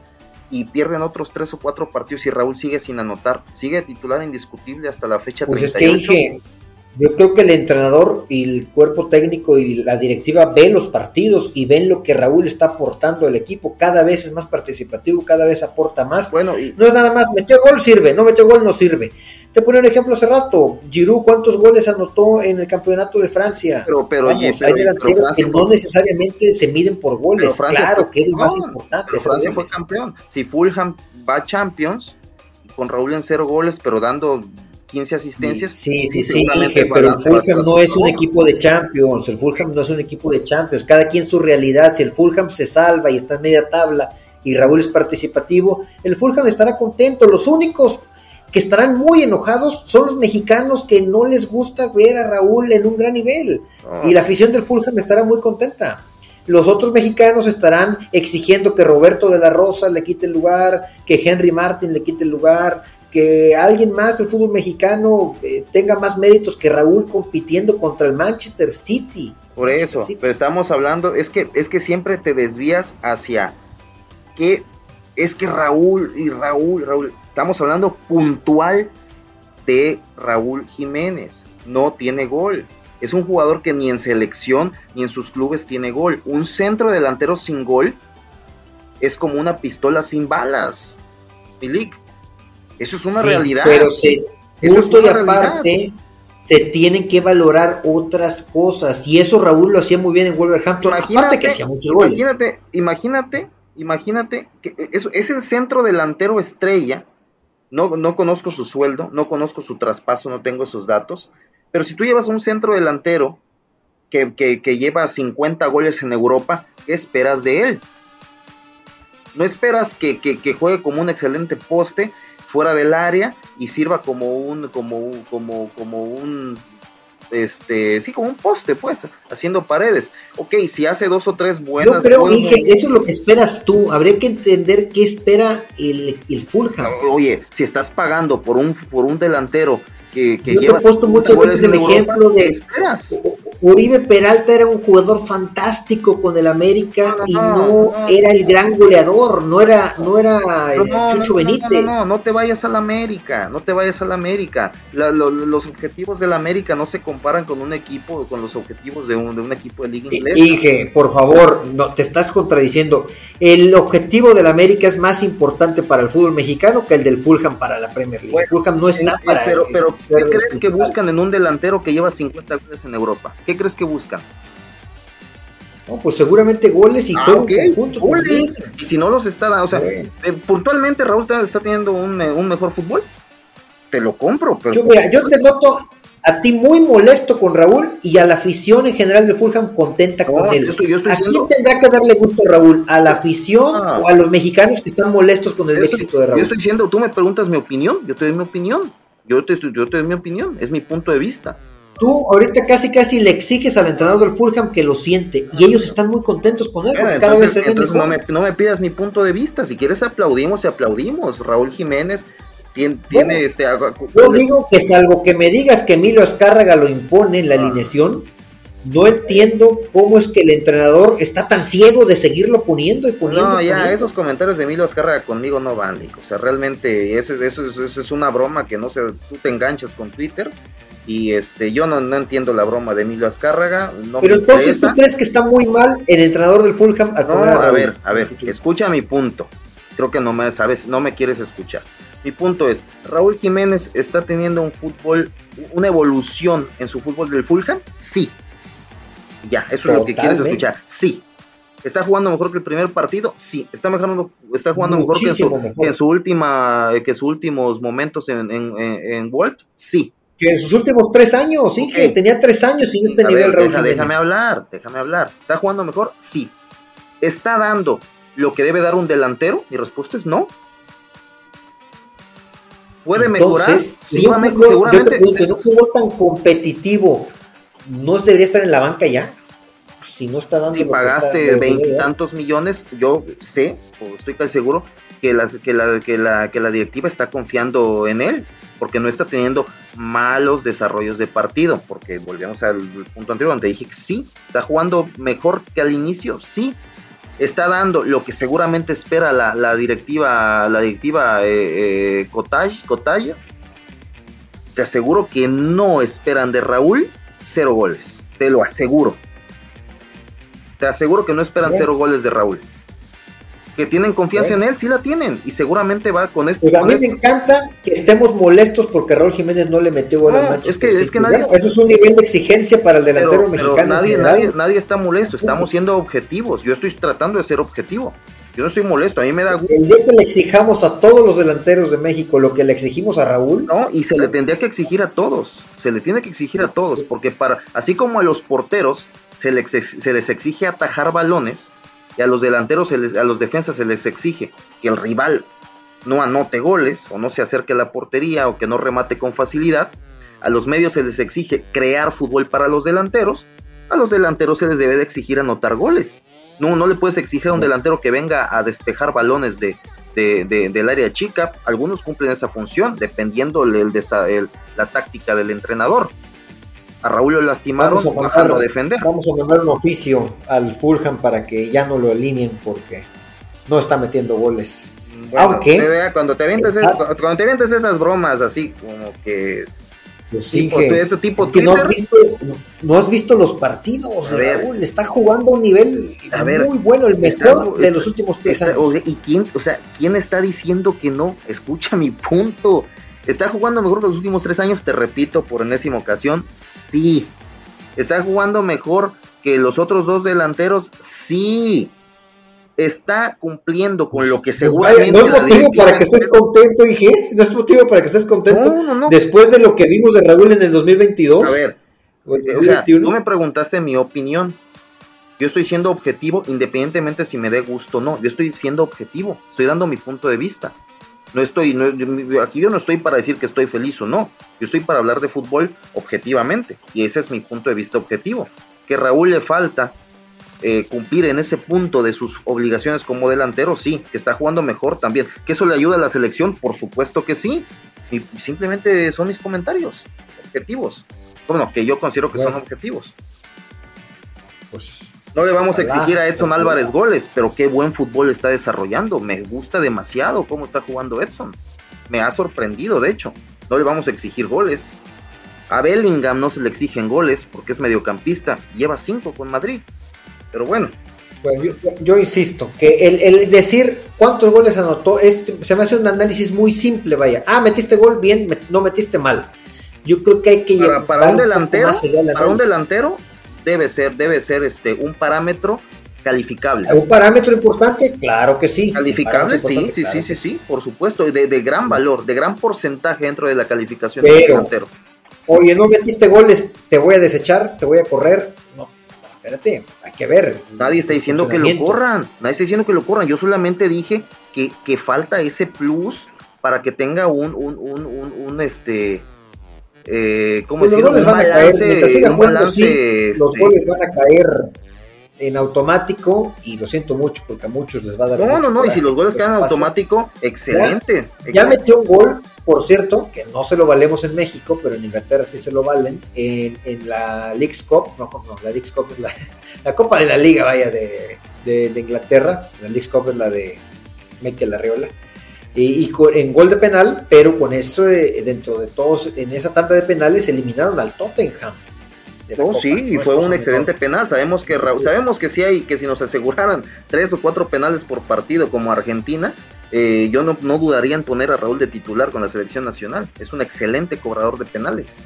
Speaker 2: y pierden otros tres o cuatro partidos y Raúl sigue sin anotar? Sigue titular indiscutible hasta la fecha
Speaker 1: pues 38. Yo creo que el entrenador y el cuerpo técnico y la directiva ven los partidos y ven lo que Raúl está aportando al equipo. Cada vez es más participativo, cada vez aporta más. Bueno, y... no es nada más, metió gol, sirve, no metió gol, no sirve. Te pone un ejemplo hace rato, Giroud, ¿cuántos goles anotó en el campeonato de Francia?
Speaker 2: Pero, pero,
Speaker 1: hay delanteros que no necesariamente se miden por goles, claro que es lo más importante.
Speaker 2: Francia fue campeón. Si Fulham va a Champions, con Raúl en cero goles, pero dando 15 asistencias.
Speaker 1: Sí, sí, sí, pero el Fulham no es un equipo de Champions, el Fulham no es un equipo de Champions, cada quien su realidad, si el Fulham se salva y está en media tabla y Raúl es participativo, el Fulham estará contento, los únicos que estarán muy enojados son los mexicanos que no les gusta ver a Raúl en un gran nivel y la afición del Fulham estará muy contenta. Los otros mexicanos estarán exigiendo que Roberto de la Rosa le quite el lugar, que Henry Martin le quite el lugar, que alguien más del fútbol mexicano eh, tenga más méritos que Raúl compitiendo contra el Manchester City.
Speaker 2: Por eso, pero estamos hablando, es que, es que siempre te desvías hacia que es que Raúl y Raúl, Raúl, estamos hablando puntual de Raúl Jiménez, no tiene gol. Es un jugador que ni en selección ni en sus clubes tiene gol. Un centro delantero sin gol es como una pistola sin balas. Milik, eso es una realidad.
Speaker 1: Pero se, justo y aparte, se tienen que valorar otras cosas. Y eso Raúl lo hacía muy bien en Wolverhampton.
Speaker 2: Imagínate, que hacía muchos imagínate, Imagínate, imagínate que eso es el centro delantero estrella. No, no conozco su sueldo, no conozco su traspaso, no tengo sus datos. Pero si tú llevas un centro delantero que, que lleva 50 goles en Europa, ¿qué esperas de él? No esperas que, que, juegue como un excelente poste fuera del área y sirva como un, como, como, como un este, sí, como un poste, pues, haciendo paredes. Ok, si hace dos o tres buenas.
Speaker 1: Yo creo, Inge, eso es lo que esperas tú. Habría que entender qué espera el, el Fulham.
Speaker 2: Oye, si estás pagando por un, por un delantero que,
Speaker 1: Yo te he puesto muchas veces el ejemplo de.
Speaker 2: Esperas?
Speaker 1: Uribe Peralta era un jugador fantástico con el América y no, era el gran goleador, no era, no era Chucho Benítez.
Speaker 2: No, no, te vayas al América, no te vayas al América. los objetivos del América no se comparan con un equipo, con los objetivos de un, de un equipo de liga inglesa.
Speaker 1: Dije, por favor, no te estás contradiciendo. El objetivo del América es más importante para el fútbol mexicano que el del Fulham para la Premier League. Fulham no está para.
Speaker 2: Pero, pero ¿qué crees que buscan en un delantero que lleva 50 goles en Europa? ¿Qué crees que buscan?
Speaker 1: No, pues seguramente goles y ah,
Speaker 2: Goles. Y si no los está dando, o sea, eh, puntualmente Raúl está teniendo un, mejor fútbol. Te lo compro, pero.
Speaker 1: Yo, mira, yo te noto a ti muy molesto con Raúl y a la afición en general de Fulham contenta con él. ¿A quién tendrá que darle gusto a Raúl? ¿A la afición ah. o a los mexicanos que están molestos con el éxito de Raúl?
Speaker 2: Yo estoy diciendo, tú me preguntas mi opinión, yo te doy mi opinión. Yo te, yo te doy mi opinión, es mi punto de vista.
Speaker 1: Tú ahorita casi casi le exiges al entrenador del Fulham que lo siente y ellos están muy contentos con él porque cada vez se
Speaker 2: no me, no me, pidas mi punto de vista, si quieres aplaudimos y aplaudimos. Raúl Jiménez tiene, este
Speaker 1: Yo digo que salvo que me digas que Emilio Azcárraga lo impone en la ah. alineación, no entiendo cómo es que el entrenador está tan ciego de seguirlo poniendo y poniendo.
Speaker 2: No,
Speaker 1: ya,
Speaker 2: esos comentarios de Emilio Azcárraga conmigo no van, O sea, realmente eso, eso, eso, es una broma que no sé, tú te enganchas con Twitter y este yo no, no entiendo la broma de Emilio Azcárraga. No
Speaker 1: Pero entonces tú crees que está muy mal el entrenador del Fulham.
Speaker 2: no, a, ver, a ver, escucha mi punto. Creo que no me sabes, no me quieres escuchar. Mi punto es, Raúl Jiménez está teniendo un fútbol, una evolución en su fútbol del Fulham, sí. Ya, eso es lo que quieres escuchar. Sí. ¿Está jugando mejor que el primer partido? Sí. ¿Está, mejorando, está jugando mejor que, en su, última, que sus últimos momentos en, en, en, Sí.
Speaker 1: Que en sus últimos tres años, sí, que tenía tres años sin este nivel.
Speaker 2: déjame hablar, déjame hablar. ¿Está jugando mejor? Sí. ¿Está dando lo que debe dar un delantero? Mi respuesta es no. ¿Puede mejorar?
Speaker 1: Sí, no seguramente. que no jugó tan competitivo no debería estar en la banca ya. Si no está dando.
Speaker 2: Si pagaste veintitantos millones, yo sé, o estoy casi seguro, que, que, la, que, la, que la directiva está confiando en él, porque no está teniendo malos desarrollos de partido, porque volvemos al punto anterior donde dije que sí, está jugando mejor que al inicio, sí, está dando lo que seguramente espera la, directiva, la directiva eh, eh Cotalla. Te aseguro que no esperan de Raúl cero goles. Te lo aseguro. Te aseguro que no esperan cero goles de Raúl. Que tienen confianza en él, sí la tienen. Y seguramente va con esto.
Speaker 1: Pues a mí me encanta que estemos molestos porque Raúl Jiménez no le metió gol al Manchester.
Speaker 2: Es que, es que nadie.
Speaker 1: eso es un nivel de exigencia para el delantero mexicano.
Speaker 2: nadie, nadie, nadie está molesto. Estamos siendo objetivos. Yo estoy tratando de ser objetivo. Yo no estoy molesto, a mí me da
Speaker 1: gusto. El día que le exijamos a todos los delanteros de México lo que le exigimos a Raúl.
Speaker 2: No, y se le tendría que exigir a todos. Se le tiene que exigir a todos, porque para, así como a los porteros se les, se les exige atajar balones, y a los delanteros, se les, a los defensas se les exige que el rival no anote goles, o no se acerque a la portería, o que no remate con facilidad. A los medios se les exige crear fútbol para los delanteros. A los delanteros se les debe de exigir anotar goles. No, no le puedes exigir a un delantero que venga a despejar balones de, del área chica. Algunos cumplen esa función, dependiendo el, la táctica del entrenador. A Raúl lo lastimaron, vamos a, defender.
Speaker 1: Vamos a mandar un oficio al Fulham para que ya no lo alineen porque no está metiendo goles. Aunque
Speaker 2: cuando te cuando te avientes esas bromas así como que
Speaker 1: pues sí, ese tipo que no has, visto, no has visto los partidos, Raúl, está jugando a un nivel muy bueno, el mejor de los últimos tres años.
Speaker 2: ¿Y quién, o sea, quién está diciendo que no? Escucha mi punto. ¿Está jugando mejor que los últimos tres años? Te repito por enésima ocasión, sí. ¿Está jugando mejor que los otros dos delanteros? Sí está cumpliendo con lo que pues seguramente.
Speaker 1: no es motivo para que estés contento, Ige. No es motivo para que estés contento. Después de lo que vimos de Raúl en el 2022.
Speaker 2: A ver, o sea, tú me preguntaste mi opinión. Yo estoy siendo objetivo independientemente si me dé gusto o no. Yo estoy siendo objetivo. Estoy dando mi punto de vista. No estoy, aquí yo no estoy para decir que estoy feliz o no. Yo estoy para hablar de fútbol objetivamente. Y ese es mi punto de vista objetivo. Que Raúl le falta eh, cumplir en ese punto de sus obligaciones como delantero, sí, que está jugando mejor también. ¿Que eso le ayuda a la selección? Por supuesto que sí. Y simplemente son mis comentarios objetivos. Bueno, que yo considero que son objetivos. Pues no le vamos a exigir a Edson Álvarez goles, pero qué buen fútbol está desarrollando. Me gusta demasiado cómo está jugando Edson. Me ha sorprendido, de hecho. No le vamos a exigir goles. A Bellingham no se le exigen goles porque es mediocampista. Lleva cinco con Madrid. Pero bueno.
Speaker 1: yo, insisto, que el, decir cuántos goles anotó es, se me hace un análisis muy simple, vaya. Ah, metiste gol, bien, no metiste mal. Yo creo que hay que
Speaker 2: para, para un delantero, para un delantero debe ser, debe ser este un parámetro calificable.
Speaker 1: Un parámetro importante, claro que sí.
Speaker 2: Calificable, sí, sí, sí, sí, sí, por supuesto, de, de, gran valor, de gran porcentaje dentro de la calificación del delantero.
Speaker 1: Oye, no metiste goles, te voy a desechar, te voy a correr. Espérate, hay que ver.
Speaker 2: Nadie está diciendo que lo corran, nadie está diciendo que lo corran. Yo solamente dije que, que falta ese plus para que tenga un, un, un, un, este. Eh, ¿Cómo decirlo?
Speaker 1: Los goles van a caer, los goles van a caer. En automático, y lo siento mucho porque a muchos les va a dar.
Speaker 2: No, no, no, y si los goles quedan en automático, excelente.
Speaker 1: Ya, metió un gol, por cierto, que no se lo valemos en México, pero en Inglaterra sí se lo valen, en, en la League's Cup, no, no, la League's Cup es la, la Copa de la Liga, vaya, de, de, Inglaterra, la League's Cup es la de Mikel Larreola. Y, y en gol de penal, pero con eso, dentro de todos, en esa tanda de penales, eliminaron al Tottenham
Speaker 2: no, sí, y fue un excelente penal. Sabemos que sabemos que si hay que si nos aseguraran tres o cuatro penales por partido como Argentina, eh, yo no, dudaría en poner a Raúl de titular con la selección nacional. Es un excelente cobrador de penales.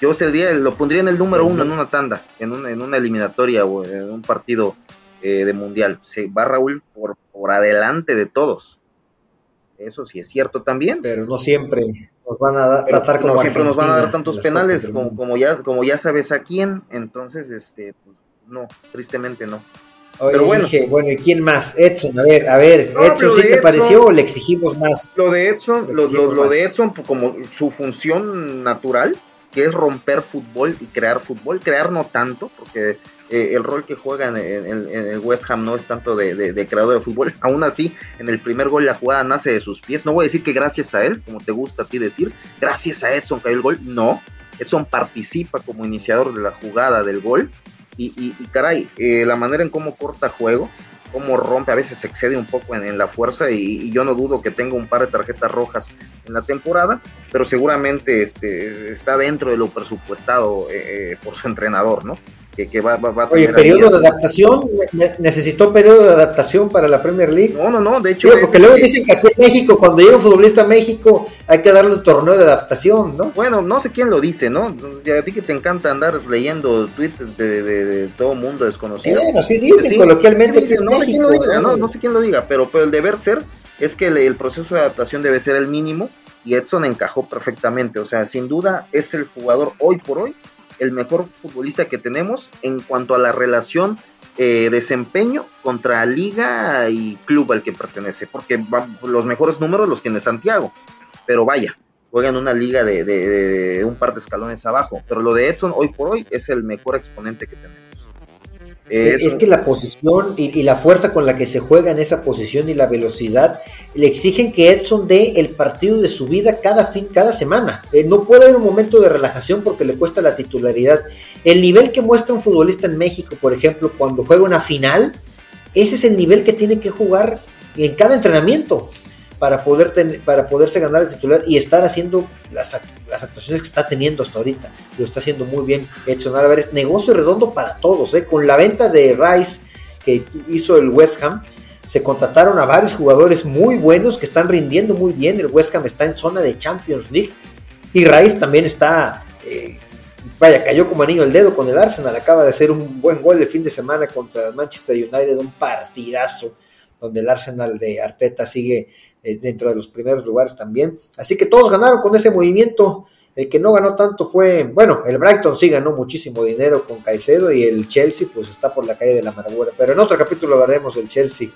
Speaker 2: Yo ese día lo pondría en el número uno en una tanda, en una, en una eliminatoria o en un partido eh, de mundial. Se va Raúl por, por adelante de todos. Eso sí es cierto también.
Speaker 1: Pero no siempre nos van a tratar
Speaker 2: como no siempre nos van a dar tantos penales como, como, ya como ya sabes a quién entonces este pues, no tristemente no.
Speaker 1: Pero bueno. dije, bueno y quién más Edson a ver a ver Edson sí te pareció o le exigimos más
Speaker 2: lo de Edson lo, lo, de Edson pues, como su función natural que es romper fútbol y crear fútbol crear no tanto porque eh, el rol que juega en, el West Ham no es tanto de, creador de fútbol. Aún así, en el primer gol la jugada nace de sus pies. No voy a decir que gracias a él, como te gusta a ti decir, gracias a Edson cayó el gol. No, Edson participa como iniciador de la jugada del gol. Y, caray, eh, la manera en cómo corta juego, cómo rompe, a veces excede un poco en, la fuerza y, yo no dudo que tenga un par de tarjetas rojas en la temporada, pero seguramente este, está dentro de lo presupuestado eh, por su entrenador, ¿no? Que, va, va, a
Speaker 1: Oye, periodo de adaptación, necesitó periodo de adaptación para la Premier League.
Speaker 2: No, no, no, de hecho.
Speaker 1: porque luego dicen que aquí en México, cuando llega un futbolista a México, hay que darle un torneo de adaptación, ¿no?
Speaker 2: Bueno, no sé quién lo dice, ¿no? a ti que te encanta andar leyendo tweets de, de, todo mundo desconocido.
Speaker 1: Bueno, sí dicen coloquialmente que no, sé quién
Speaker 2: lo diga, no, no, sé quién lo diga, pero, pero el deber ser es que el proceso de adaptación debe ser el mínimo y Edson encajó perfectamente. O sea, sin duda es el jugador hoy por hoy el mejor futbolista que tenemos en cuanto a la relación eh, desempeño contra liga y club al que pertenece, porque los mejores números los tiene Santiago, pero vaya, juega en una liga de, de, un par de escalones abajo, pero lo de Edson hoy por hoy es el mejor exponente que tenemos.
Speaker 1: Es que la posición y, la fuerza con la que se juega en esa posición y la velocidad le exigen que Edson dé el partido de su vida cada fin, cada semana. Eh, no puede haber un momento de relajación porque le cuesta la titularidad. El nivel que muestra un futbolista en México, por ejemplo, cuando juega una final, ese es el nivel que tiene que jugar en cada entrenamiento para, poder para poderse ganar el titular y estar haciendo las, las, actuaciones que está teniendo hasta ahorita. Lo está haciendo muy bien Edson Álvarez. Negocio redondo para todos. ¿eh? Con la venta de Rice que hizo el West Ham, se contrataron a varios jugadores muy buenos que están rindiendo muy bien. El West Ham está en zona de Champions League. Y Rice también está... Eh, vaya, cayó como anillo el dedo con el Arsenal. Acaba de hacer un buen gol de fin de semana contra el Manchester United, un partidazo donde el Arsenal de Arteta sigue eh, dentro de los primeros lugares también. Así que todos ganaron con ese movimiento. El que no ganó tanto fue, bueno, el Brighton sí ganó muchísimo dinero con Caicedo y el Chelsea pues está por la calle de la amargura. Pero en otro capítulo hablaremos del Chelsea.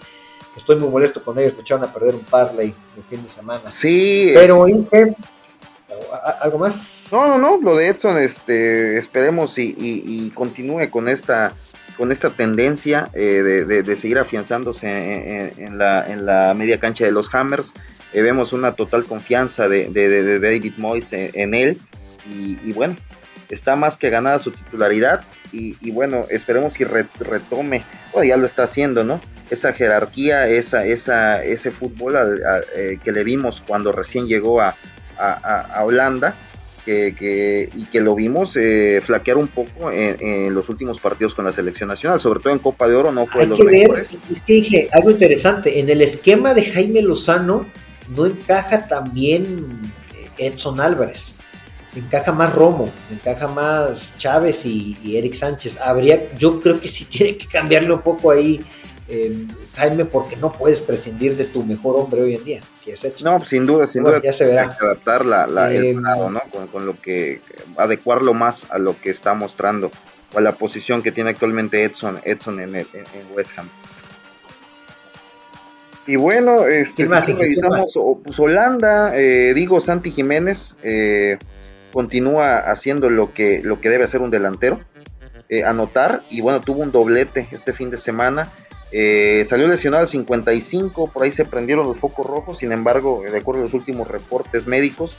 Speaker 1: Estoy muy molesto con ellos, me echaron a perder un parlay el fin de semana.
Speaker 2: Sí.
Speaker 1: Pero, Inge, ¿algo más?
Speaker 2: No, no, no, lo de Edson, este, esperemos y, y continúe con esta con esta tendencia eh, de, seguir afianzándose en, la, media cancha de los Hammers. Eh, vemos una total confianza de, David Moyes en, él y, bueno, está más que ganada su titularidad y, bueno, esperemos que retome, bueno, ya lo está haciendo, ¿no? Esa jerarquía, esa, esa, ese fútbol eh, que le vimos cuando recién llegó a, a Holanda que, y que lo vimos eh, flaquear un poco en, los últimos partidos con la selección nacional, sobre todo en Copa de Oro no fue
Speaker 1: Hay los que mejores. Ver, es que dije algo interesante, en el esquema de Jaime Lozano no encaja también Edson Álvarez, encaja más Romo, encaja más Chávez y, y Eric Sánchez. Habría, yo creo que sí tiene que cambiarle un poco ahí eh, Jaime, porque no puedes prescindir de tu mejor hombre hoy en día, que es
Speaker 2: No, sin duda, sin duda. Ya se verá. Hay que adaptar la, el eh, ¿no? Con, lo que, adecuarlo más a lo que está mostrando, o a la posición que tiene actualmente Edson, Edson en, en, West Ham. Y bueno, este, si revisamos, pues Holanda, eh, digo Santi Jiménez, continúa haciendo lo que, lo que debe hacer un delantero eh, anotar y bueno, tuvo un doblete este fin de semana. Eh, salió lesionado al 55, por ahí se prendieron los focos rojos, sin embargo, de acuerdo a los últimos reportes médicos,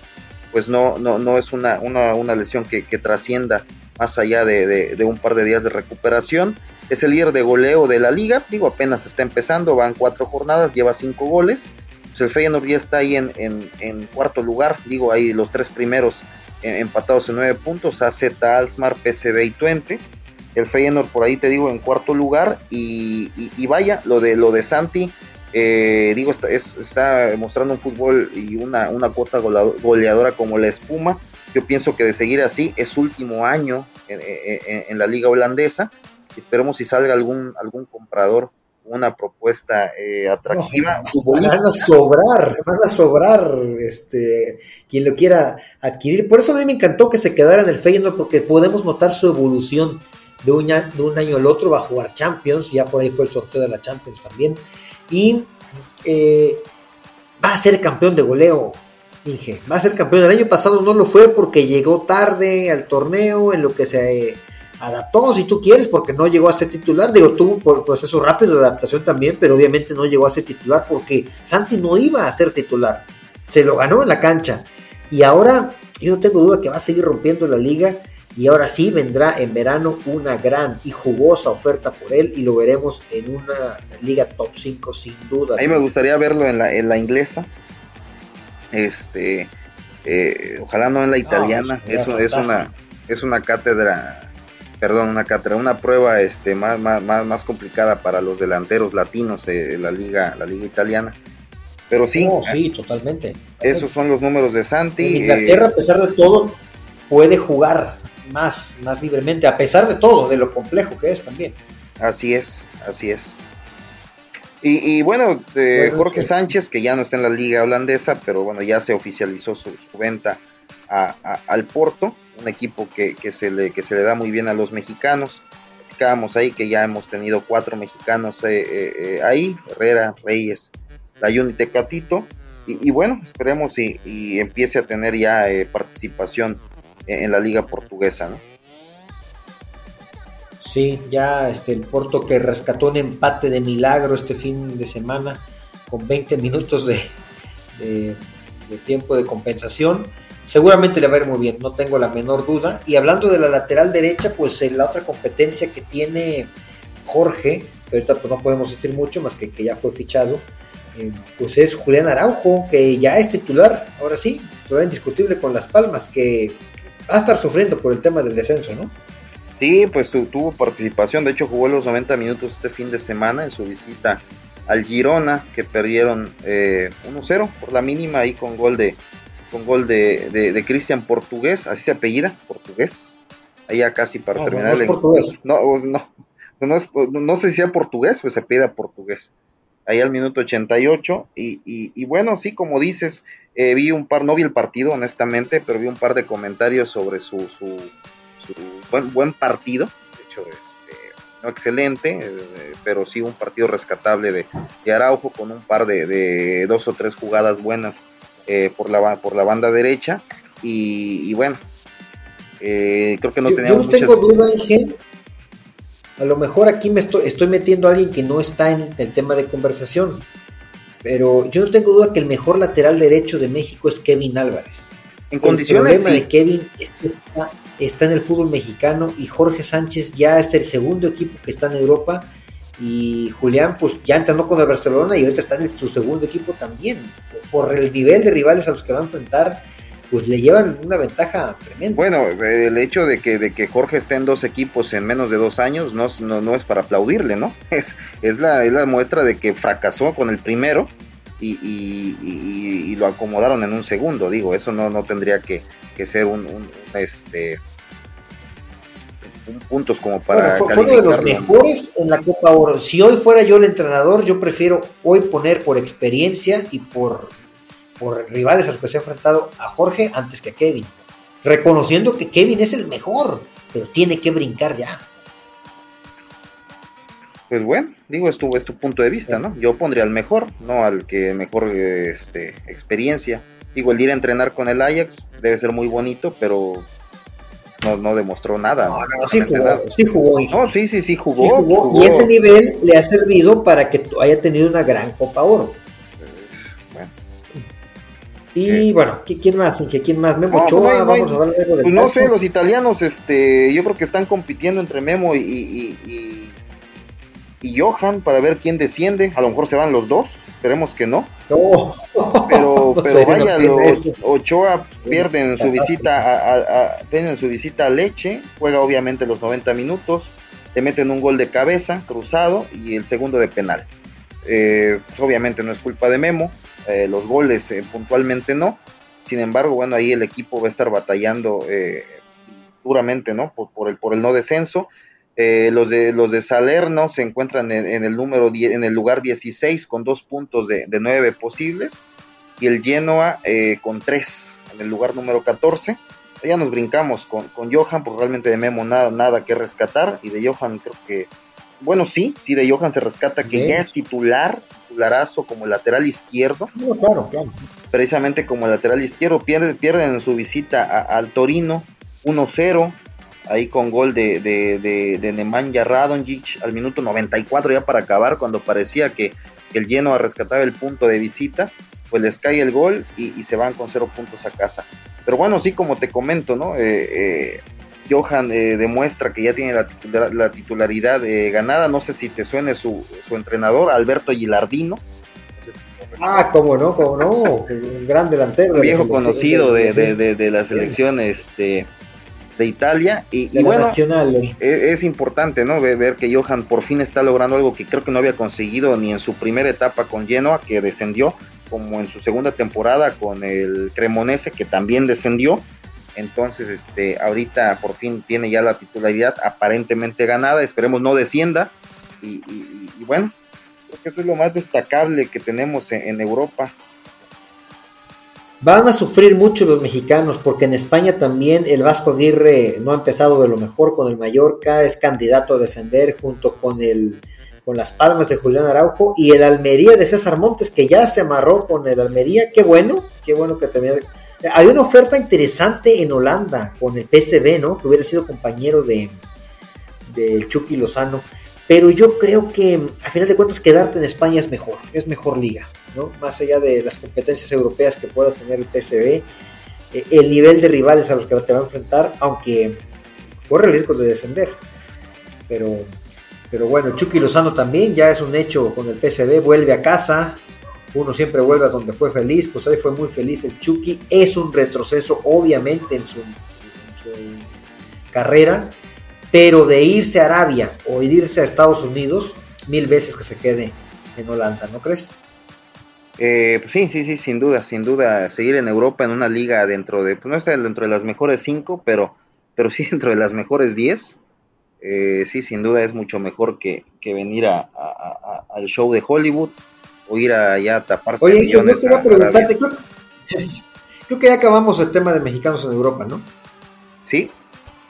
Speaker 2: pues no, no, no es una, una, lesión que, trascienda más allá de, un par de días de recuperación. Es el líder de goleo de la liga, digo, apenas está empezando, van cuatro jornadas, lleva cinco goles. Pues el Feyenoord ya está ahí en, en, cuarto lugar, digo, ahí los tres primeros eh, empatados en nueve puntos, AZ, Alsmar, PSV y Twente el Feyenoord por ahí te digo en cuarto lugar y, vaya, lo de lo de Santi, eh, digo, está, está mostrando un fútbol y una, una cuota goleadora como la espuma. Yo pienso que de seguir así es último año en, la liga holandesa. Esperemos si salga algún, algún comprador una propuesta eh, atractiva.
Speaker 1: van a sobrar, van a sobrar este, quien lo quiera adquirir. Por eso a mí me encantó que se quedara en el Feyenoord porque podemos notar su evolución de un, año al otro va a jugar Champions, ya por ahí fue el sorteo de la Champions también, y eh, va a ser campeón de goleo, Inge, va a ser campeón. El año pasado no lo fue porque llegó tarde al torneo, en lo que se eh, adaptó, si tú quieres, porque no llegó a ser titular, digo, tuvo un proceso rápido de adaptación también, pero obviamente no llegó a ser titular porque Santi no iba a ser titular, se lo ganó en la cancha, y ahora yo no tengo duda que va a seguir rompiendo la liga y ahora sí vendrá en verano una gran y jugosa oferta por él y lo veremos en una liga top 5 sin duda.
Speaker 2: A mí me gustaría verlo en la, en la inglesa. Este, eh, ojalá no en la italiana. es, es, una, es una cátedra, perdón, una cátedra, una prueba este, más, más, más, complicada para los delanteros latinos de la liga, la liga italiana. Pero sí,
Speaker 1: sí, totalmente.
Speaker 2: Esos son los números de Santi.
Speaker 1: En Inglaterra, a pesar de todo, puede jugar más, más libremente, a pesar de todo, de lo complejo que es también.
Speaker 2: Así es, así es. Y, bueno, Jorge Sánchez, que ya no está en la liga holandesa, pero bueno, ya se oficializó su, venta al Porto, un equipo que, se le, que se le da muy bien a los mexicanos. Platicábamos ahí que ya hemos tenido cuatro mexicanos eh, eh, eh, ahí, Herrera, Reyes, Dayun y Tecatito. Y, bueno, esperemos y, y, empiece a tener ya participación en la liga portuguesa, ¿no?
Speaker 1: Sí, ya este, el Porto que rescató un empate de milagro este fin de semana con 20 minutos de, tiempo de compensación. Seguramente le va a ir muy bien, no tengo la menor duda. Y hablando de la lateral derecha, pues en la otra competencia que tiene Jorge, que ahorita pues no podemos decir mucho más que que ya fue fichado, eh, pues es Julián Araujo, que ya es titular, ahora sí, titular indiscutible con Las Palmas, que va a estar sufriendo por el tema del descenso, ¿no?
Speaker 2: Sí, pues tuvo participación, de hecho jugó los 90 minutos este fin de semana en su visita al Girona, que perdieron eh, 1-0 por la mínima ahí con gol de con gol de, de, Cristian Portugués, así se apellida, Portugués, ahí ya casi para terminar
Speaker 1: no, portugués.
Speaker 2: No, no, no, no, sé si sea portugués, pues se pide portugués, ahí al minuto 88, y, y, y bueno, sí, como dices, eh, vi un par, no vi el partido honestamente, pero vi un par de comentarios sobre su, su, buen, buen partido. De hecho, este, no excelente, eh, pero sí un partido rescatable de, Araujo con un par de, dos o tres jugadas buenas eh, por, la, por la banda derecha. Y, bueno, creo que no
Speaker 1: yo, Yo no tengo duda, Inge. A lo mejor aquí me estoy, estoy metiendo a alguien que no está en el tema de conversación pero yo no tengo duda que el mejor lateral derecho de México es Kevin Álvarez.
Speaker 2: En condiciones.
Speaker 1: El problema de Kevin está, está, en el fútbol mexicano y Jorge Sánchez ya es el segundo equipo que está en Europa y Julián pues ya entrenó con el Barcelona y ahorita está en su segundo equipo también. Por el nivel de rivales a los que va a enfrentar, pues le llevan una ventaja tremenda.
Speaker 2: Bueno, el hecho de que, de que Jorge esté en dos equipos en menos de dos años no, no, es para aplaudirle, ¿no? Es, es, la, la muestra de que fracasó con el primero y, lo acomodaron en un segundo, digo, eso no, no tendría que, ser un, este un puntos como para
Speaker 1: bueno, fue, uno de los mejores en la Copa Oro. Si hoy fuera yo el entrenador, yo prefiero hoy poner por experiencia y por por rivales a los que se ha enfrentado a Jorge antes que a Kevin. Reconociendo que Kevin es el mejor, pero tiene que brincar ya.
Speaker 2: Pues bueno, digo, es tu, es tu punto de vista, ¿no? Yo pondría al mejor, no al que mejor este, experiencia. Digo, el ir a entrenar con el Ajax debe ser muy bonito, pero no, no demostró nada.
Speaker 1: No, no, sí jugó, sí jugó.
Speaker 2: No, sí, sí, sí jugó,
Speaker 1: Y ese nivel le ha servido para que haya tenido una gran Copa Oro. Y bueno, ¿quién más? ¿Quién más? Memo no, Ochoa, no vamos a hablar
Speaker 2: pues no sé, los italianos, este, yo creo que están compitiendo entre Memo y, y, y, Johan para ver quién desciende. A lo mejor se van los dos, esperemos que no. pero, pero vaya, los Ochoa pierden en su visita a, a, su visita a Leche, juega obviamente los 90 minutos, te meten un gol de cabeza, cruzado, y el segundo de penal. Eh, pues obviamente no es culpa de Memo, eh, los goles eh, puntualmente no. Sin embargo, bueno, ahí el equipo va a estar batallando duramente, ¿no? Por, el, por el no descenso. los, de, los de Salerno se encuentran en, el número en el lugar 16 con dos puntos de, de nueve posibles y el Genoa con tres en el lugar número 14. Ya nos brincamos con, con Johan, porque realmente de Memo nada, nada que rescatar y de Johan creo que, bueno, sí, sí, de Johan se rescata que ya es titular, titularazo como lateral izquierdo.
Speaker 1: claro, claro.
Speaker 2: Precisamente como lateral izquierdo, pierden, pierden en su visita al Torino 1-0, ahí con gol de, de, de, de Nemanja Radonjic al minuto 94 ya para acabar, cuando parecía que, el lleno a rescatar el punto de visita, pues les cae el gol y, se van con cero puntos a casa. Pero bueno, sí, como te comento, ¿no? Eh, eh, Johan eh, demuestra que ya tiene la, titularidad ganada. No sé si te suene su, entrenador, Alberto Gilardino.
Speaker 1: Ah, cómo no, cómo no, un gran delantero.
Speaker 2: viejo conocido de, la selección este, de Italia. Y, bueno, eh. e, es, importante ¿no? Ver, que Johan por fin está logrando algo que creo que no había conseguido ni en su primera etapa con Genoa, que descendió, como en su segunda temporada con el Cremonese, que también descendió entonces, este, ahorita por fin tiene ya la titularidad aparentemente ganada. Esperemos no descienda. Y, bueno, creo que eso es lo más destacable que tenemos en, Europa.
Speaker 1: Van a sufrir mucho los mexicanos porque en España también el Vasco Aguirre no ha empezado de lo mejor con el Mallorca, es candidato a descender junto con el con las palmas de Julián Araujo y el Almería de César Montes que ya se amarró con el Almería, qué bueno, qué bueno que también hay una oferta interesante en Holanda con el PSV, ¿no? Que hubiera sido compañero de del Chucky Lozano. Pero yo creo que a final de cuentas quedarte en España es mejor, es mejor liga, ¿no? Más allá de las competencias europeas que pueda tener el PSV, eh, el nivel de rivales a los que te va a enfrentar, aunque corre el riesgo de descender. Pero, pero bueno, Chucky Lozano también ya es un hecho con el PSV, vuelve a casa, uno siempre vuelve a donde fue feliz, pues ahí fue muy feliz el Chucky, es un retroceso obviamente en su, carrera, pero de irse a Arabia o irse a Estados Unidos, mil veces que se quede en Holanda, ¿no crees?
Speaker 2: Eh, pues sí, sí, sí, sin duda, sin duda, seguir en Europa en una liga dentro de, pues no está dentro de las mejores cinco, pero, pero sí dentro de las mejores diez, eh, sí, sin duda es mucho mejor que, venir a, al show de Hollywood, o ir allá a taparse.
Speaker 1: Oye, yo quería preguntarte, creo, que ya acabamos el tema de mexicanos en Europa, ¿no?
Speaker 2: Sí.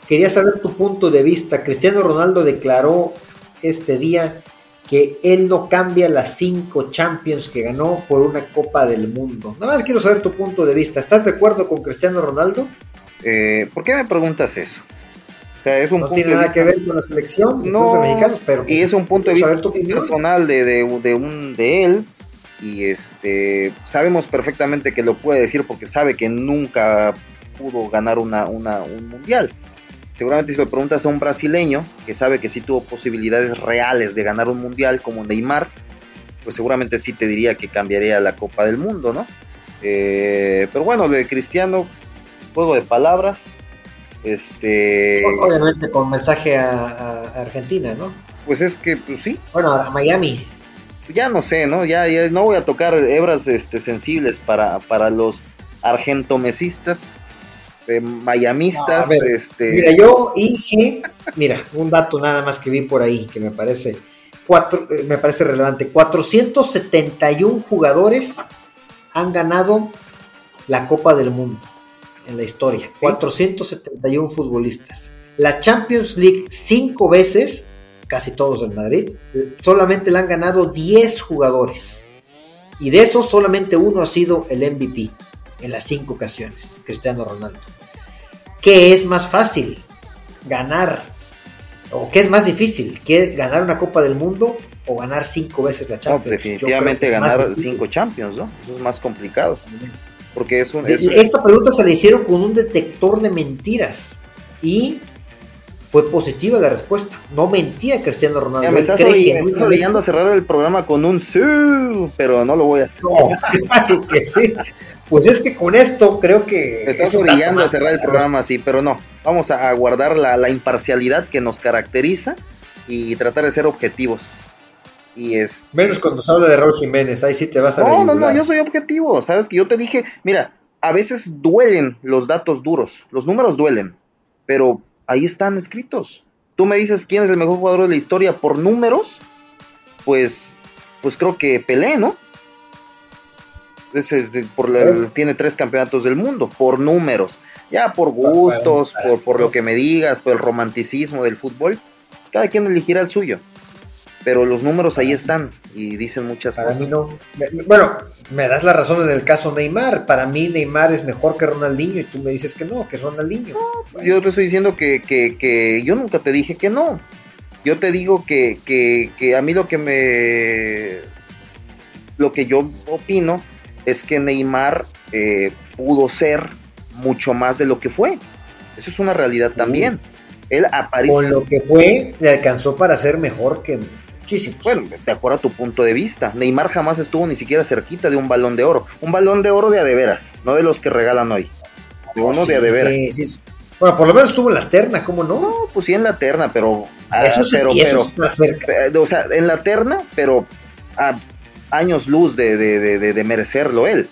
Speaker 1: Quería saber tu punto de vista. Cristiano Ronaldo declaró este día que él no cambia las cinco Champions que ganó por una Copa del Mundo. Nada más quiero saber tu punto de vista. ¿Estás de acuerdo con Cristiano Ronaldo?
Speaker 2: Eh, ¿Por qué me preguntas eso? O sea, es un
Speaker 1: no tiene nada que ver con la selección
Speaker 2: no, de mexicanos, pero y es un punto de vista personal de, de, de, un, de él y este sabemos perfectamente que lo puede decir porque sabe que nunca pudo ganar una, una, un mundial. Seguramente si lo preguntas a un brasileño que sabe que sí tuvo posibilidades reales de ganar un mundial como Neymar, pues seguramente sí te diría que cambiaría la Copa del Mundo, ¿no? Eh, pero bueno, de Cristiano, juego de palabras, este.
Speaker 1: Obviamente con mensaje a, Argentina, ¿no?
Speaker 2: Pues es que, pues sí.
Speaker 1: Bueno, a Miami.
Speaker 2: Ya no sé, ¿no? Ya, ya no voy a tocar hebras este, sensibles para, para los argentomesistas, eh, mayamistas. este...
Speaker 1: Mira, yo dije, mira, un dato nada más que vi por ahí que me parece, cuatro, eh, me parece relevante. 471 jugadores han ganado la Copa del Mundo en la historia. 471 futbolistas. La Champions League cinco veces, casi todos del Madrid, solamente la han ganado 10 jugadores. Y de esos solamente uno ha sido el MVP en las cinco ocasiones, Cristiano Ronaldo. ¿qué es más fácil? Ganar, o qué es más difícil, ¿qué ganar una Copa del Mundo o ganar cinco veces la Champions?
Speaker 2: definitivamente ganar cinco Champions, ¿no? Eso es más complicado. Porque es un...
Speaker 1: Esta pregunta se la hicieron con un detector de mentiras y fue positiva la respuesta. No mentía Cristiano Ronaldo.
Speaker 2: me estás, orillando a cerrar el programa con un sí, pero no lo voy a hacer.
Speaker 1: Pues es que con esto creo que.
Speaker 2: Me estás orillando a cerrar el programa así, pero no. Vamos a guardar la, imparcialidad que nos caracteriza y tratar de ser objetivos. Y es.
Speaker 1: Menos cuando se habla de Raúl Jiménez, ahí sí te vas a.
Speaker 2: No, no, no, yo soy objetivo. Sabes que yo te dije, mira, a veces duelen los datos duros, los números duelen, pero ahí están escritos. Tú me dices quién es el mejor jugador de la historia por números, pues, pues creo que Pelé, ¿no? tiene tres campeonatos del mundo, por números. Ya por gustos, por, por lo que me digas, por el romanticismo del fútbol, pues cada quien elegirá el suyo pero los números ahí están y dicen muchas
Speaker 1: para
Speaker 2: cosas.
Speaker 1: Mí no. Bueno, me das la razón en el caso Neymar. Para mí Neymar es mejor que Ronaldinho y tú me dices que no, que es Ronaldinho.
Speaker 2: Yo te estoy diciendo que, que, que, yo nunca te dije que no. Yo te digo que, que, que a mí lo que me... Lo que yo opino es que Neymar eh, pudo ser mucho más de lo que fue. Eso es una realidad también. Él apareció.
Speaker 1: Con lo que fue, le alcanzó para ser mejor que
Speaker 2: bueno, de acuerdo a tu punto de vista, Neymar jamás estuvo ni siquiera cerquita de un balón de oro. Un balón de oro de adeveras, no de los que regalan hoy. De uno de adeveras.
Speaker 1: bueno, por lo menos estuvo en la terna, ¿cómo no? No,
Speaker 2: pues sí en la terna, pero.
Speaker 1: Ah, eso sí, pero, está cerca.
Speaker 2: Eh, o sea, en la terna, pero a años luz de, de, merecerlo él.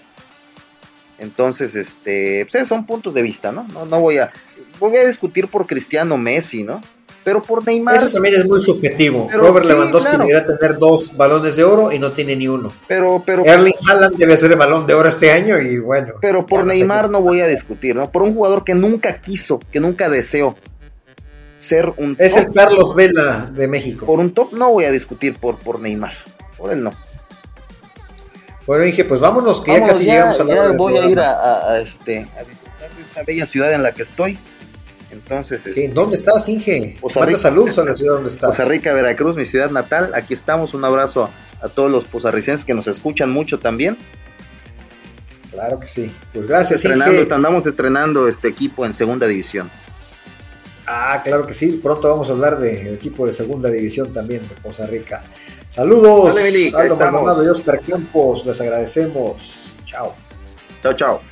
Speaker 2: Entonces, este, pues son puntos de vista, ¿no? No, no voy a, voy a discutir por Cristiano Messi, ¿no? Pero por Neymar.
Speaker 1: Eso también es muy subjetivo. Robert Lewandowski debería tener dos balones de oro y no tiene ni uno.
Speaker 2: Pero, pero.
Speaker 1: Erling Haaland debe ser el balón de oro este año y bueno.
Speaker 2: Pero por Neymar no voy a discutir, ¿no? Por un jugador que nunca quiso, que nunca deseó ser un.
Speaker 1: Es el Carlos Vela de México.
Speaker 2: Por un top no voy a discutir por, por Neymar. Por él no.
Speaker 1: Bueno, dije, pues vámonos, que ya casi llegamos a
Speaker 2: la. voy a ir a, este, a disfrutar de esta bella ciudad en la que estoy. Entonces,
Speaker 1: este, ¿dónde estás, Inge? Manda saludos a la ciudad donde estás.
Speaker 2: Poza Rica, Veracruz, mi ciudad natal. Aquí estamos. Un abrazo a, todos los pozarricenses que nos escuchan mucho también.
Speaker 1: Claro que sí. Pues gracias,
Speaker 2: estrenando, Andamos estrenando este equipo en segunda división.
Speaker 1: Ah, claro que sí. Pronto vamos a hablar de equipo de segunda división también de Poza Rica. Saludos. Aldo Maldonado y Oscar Campos. Les agradecemos. Chao.
Speaker 2: Chao, chao.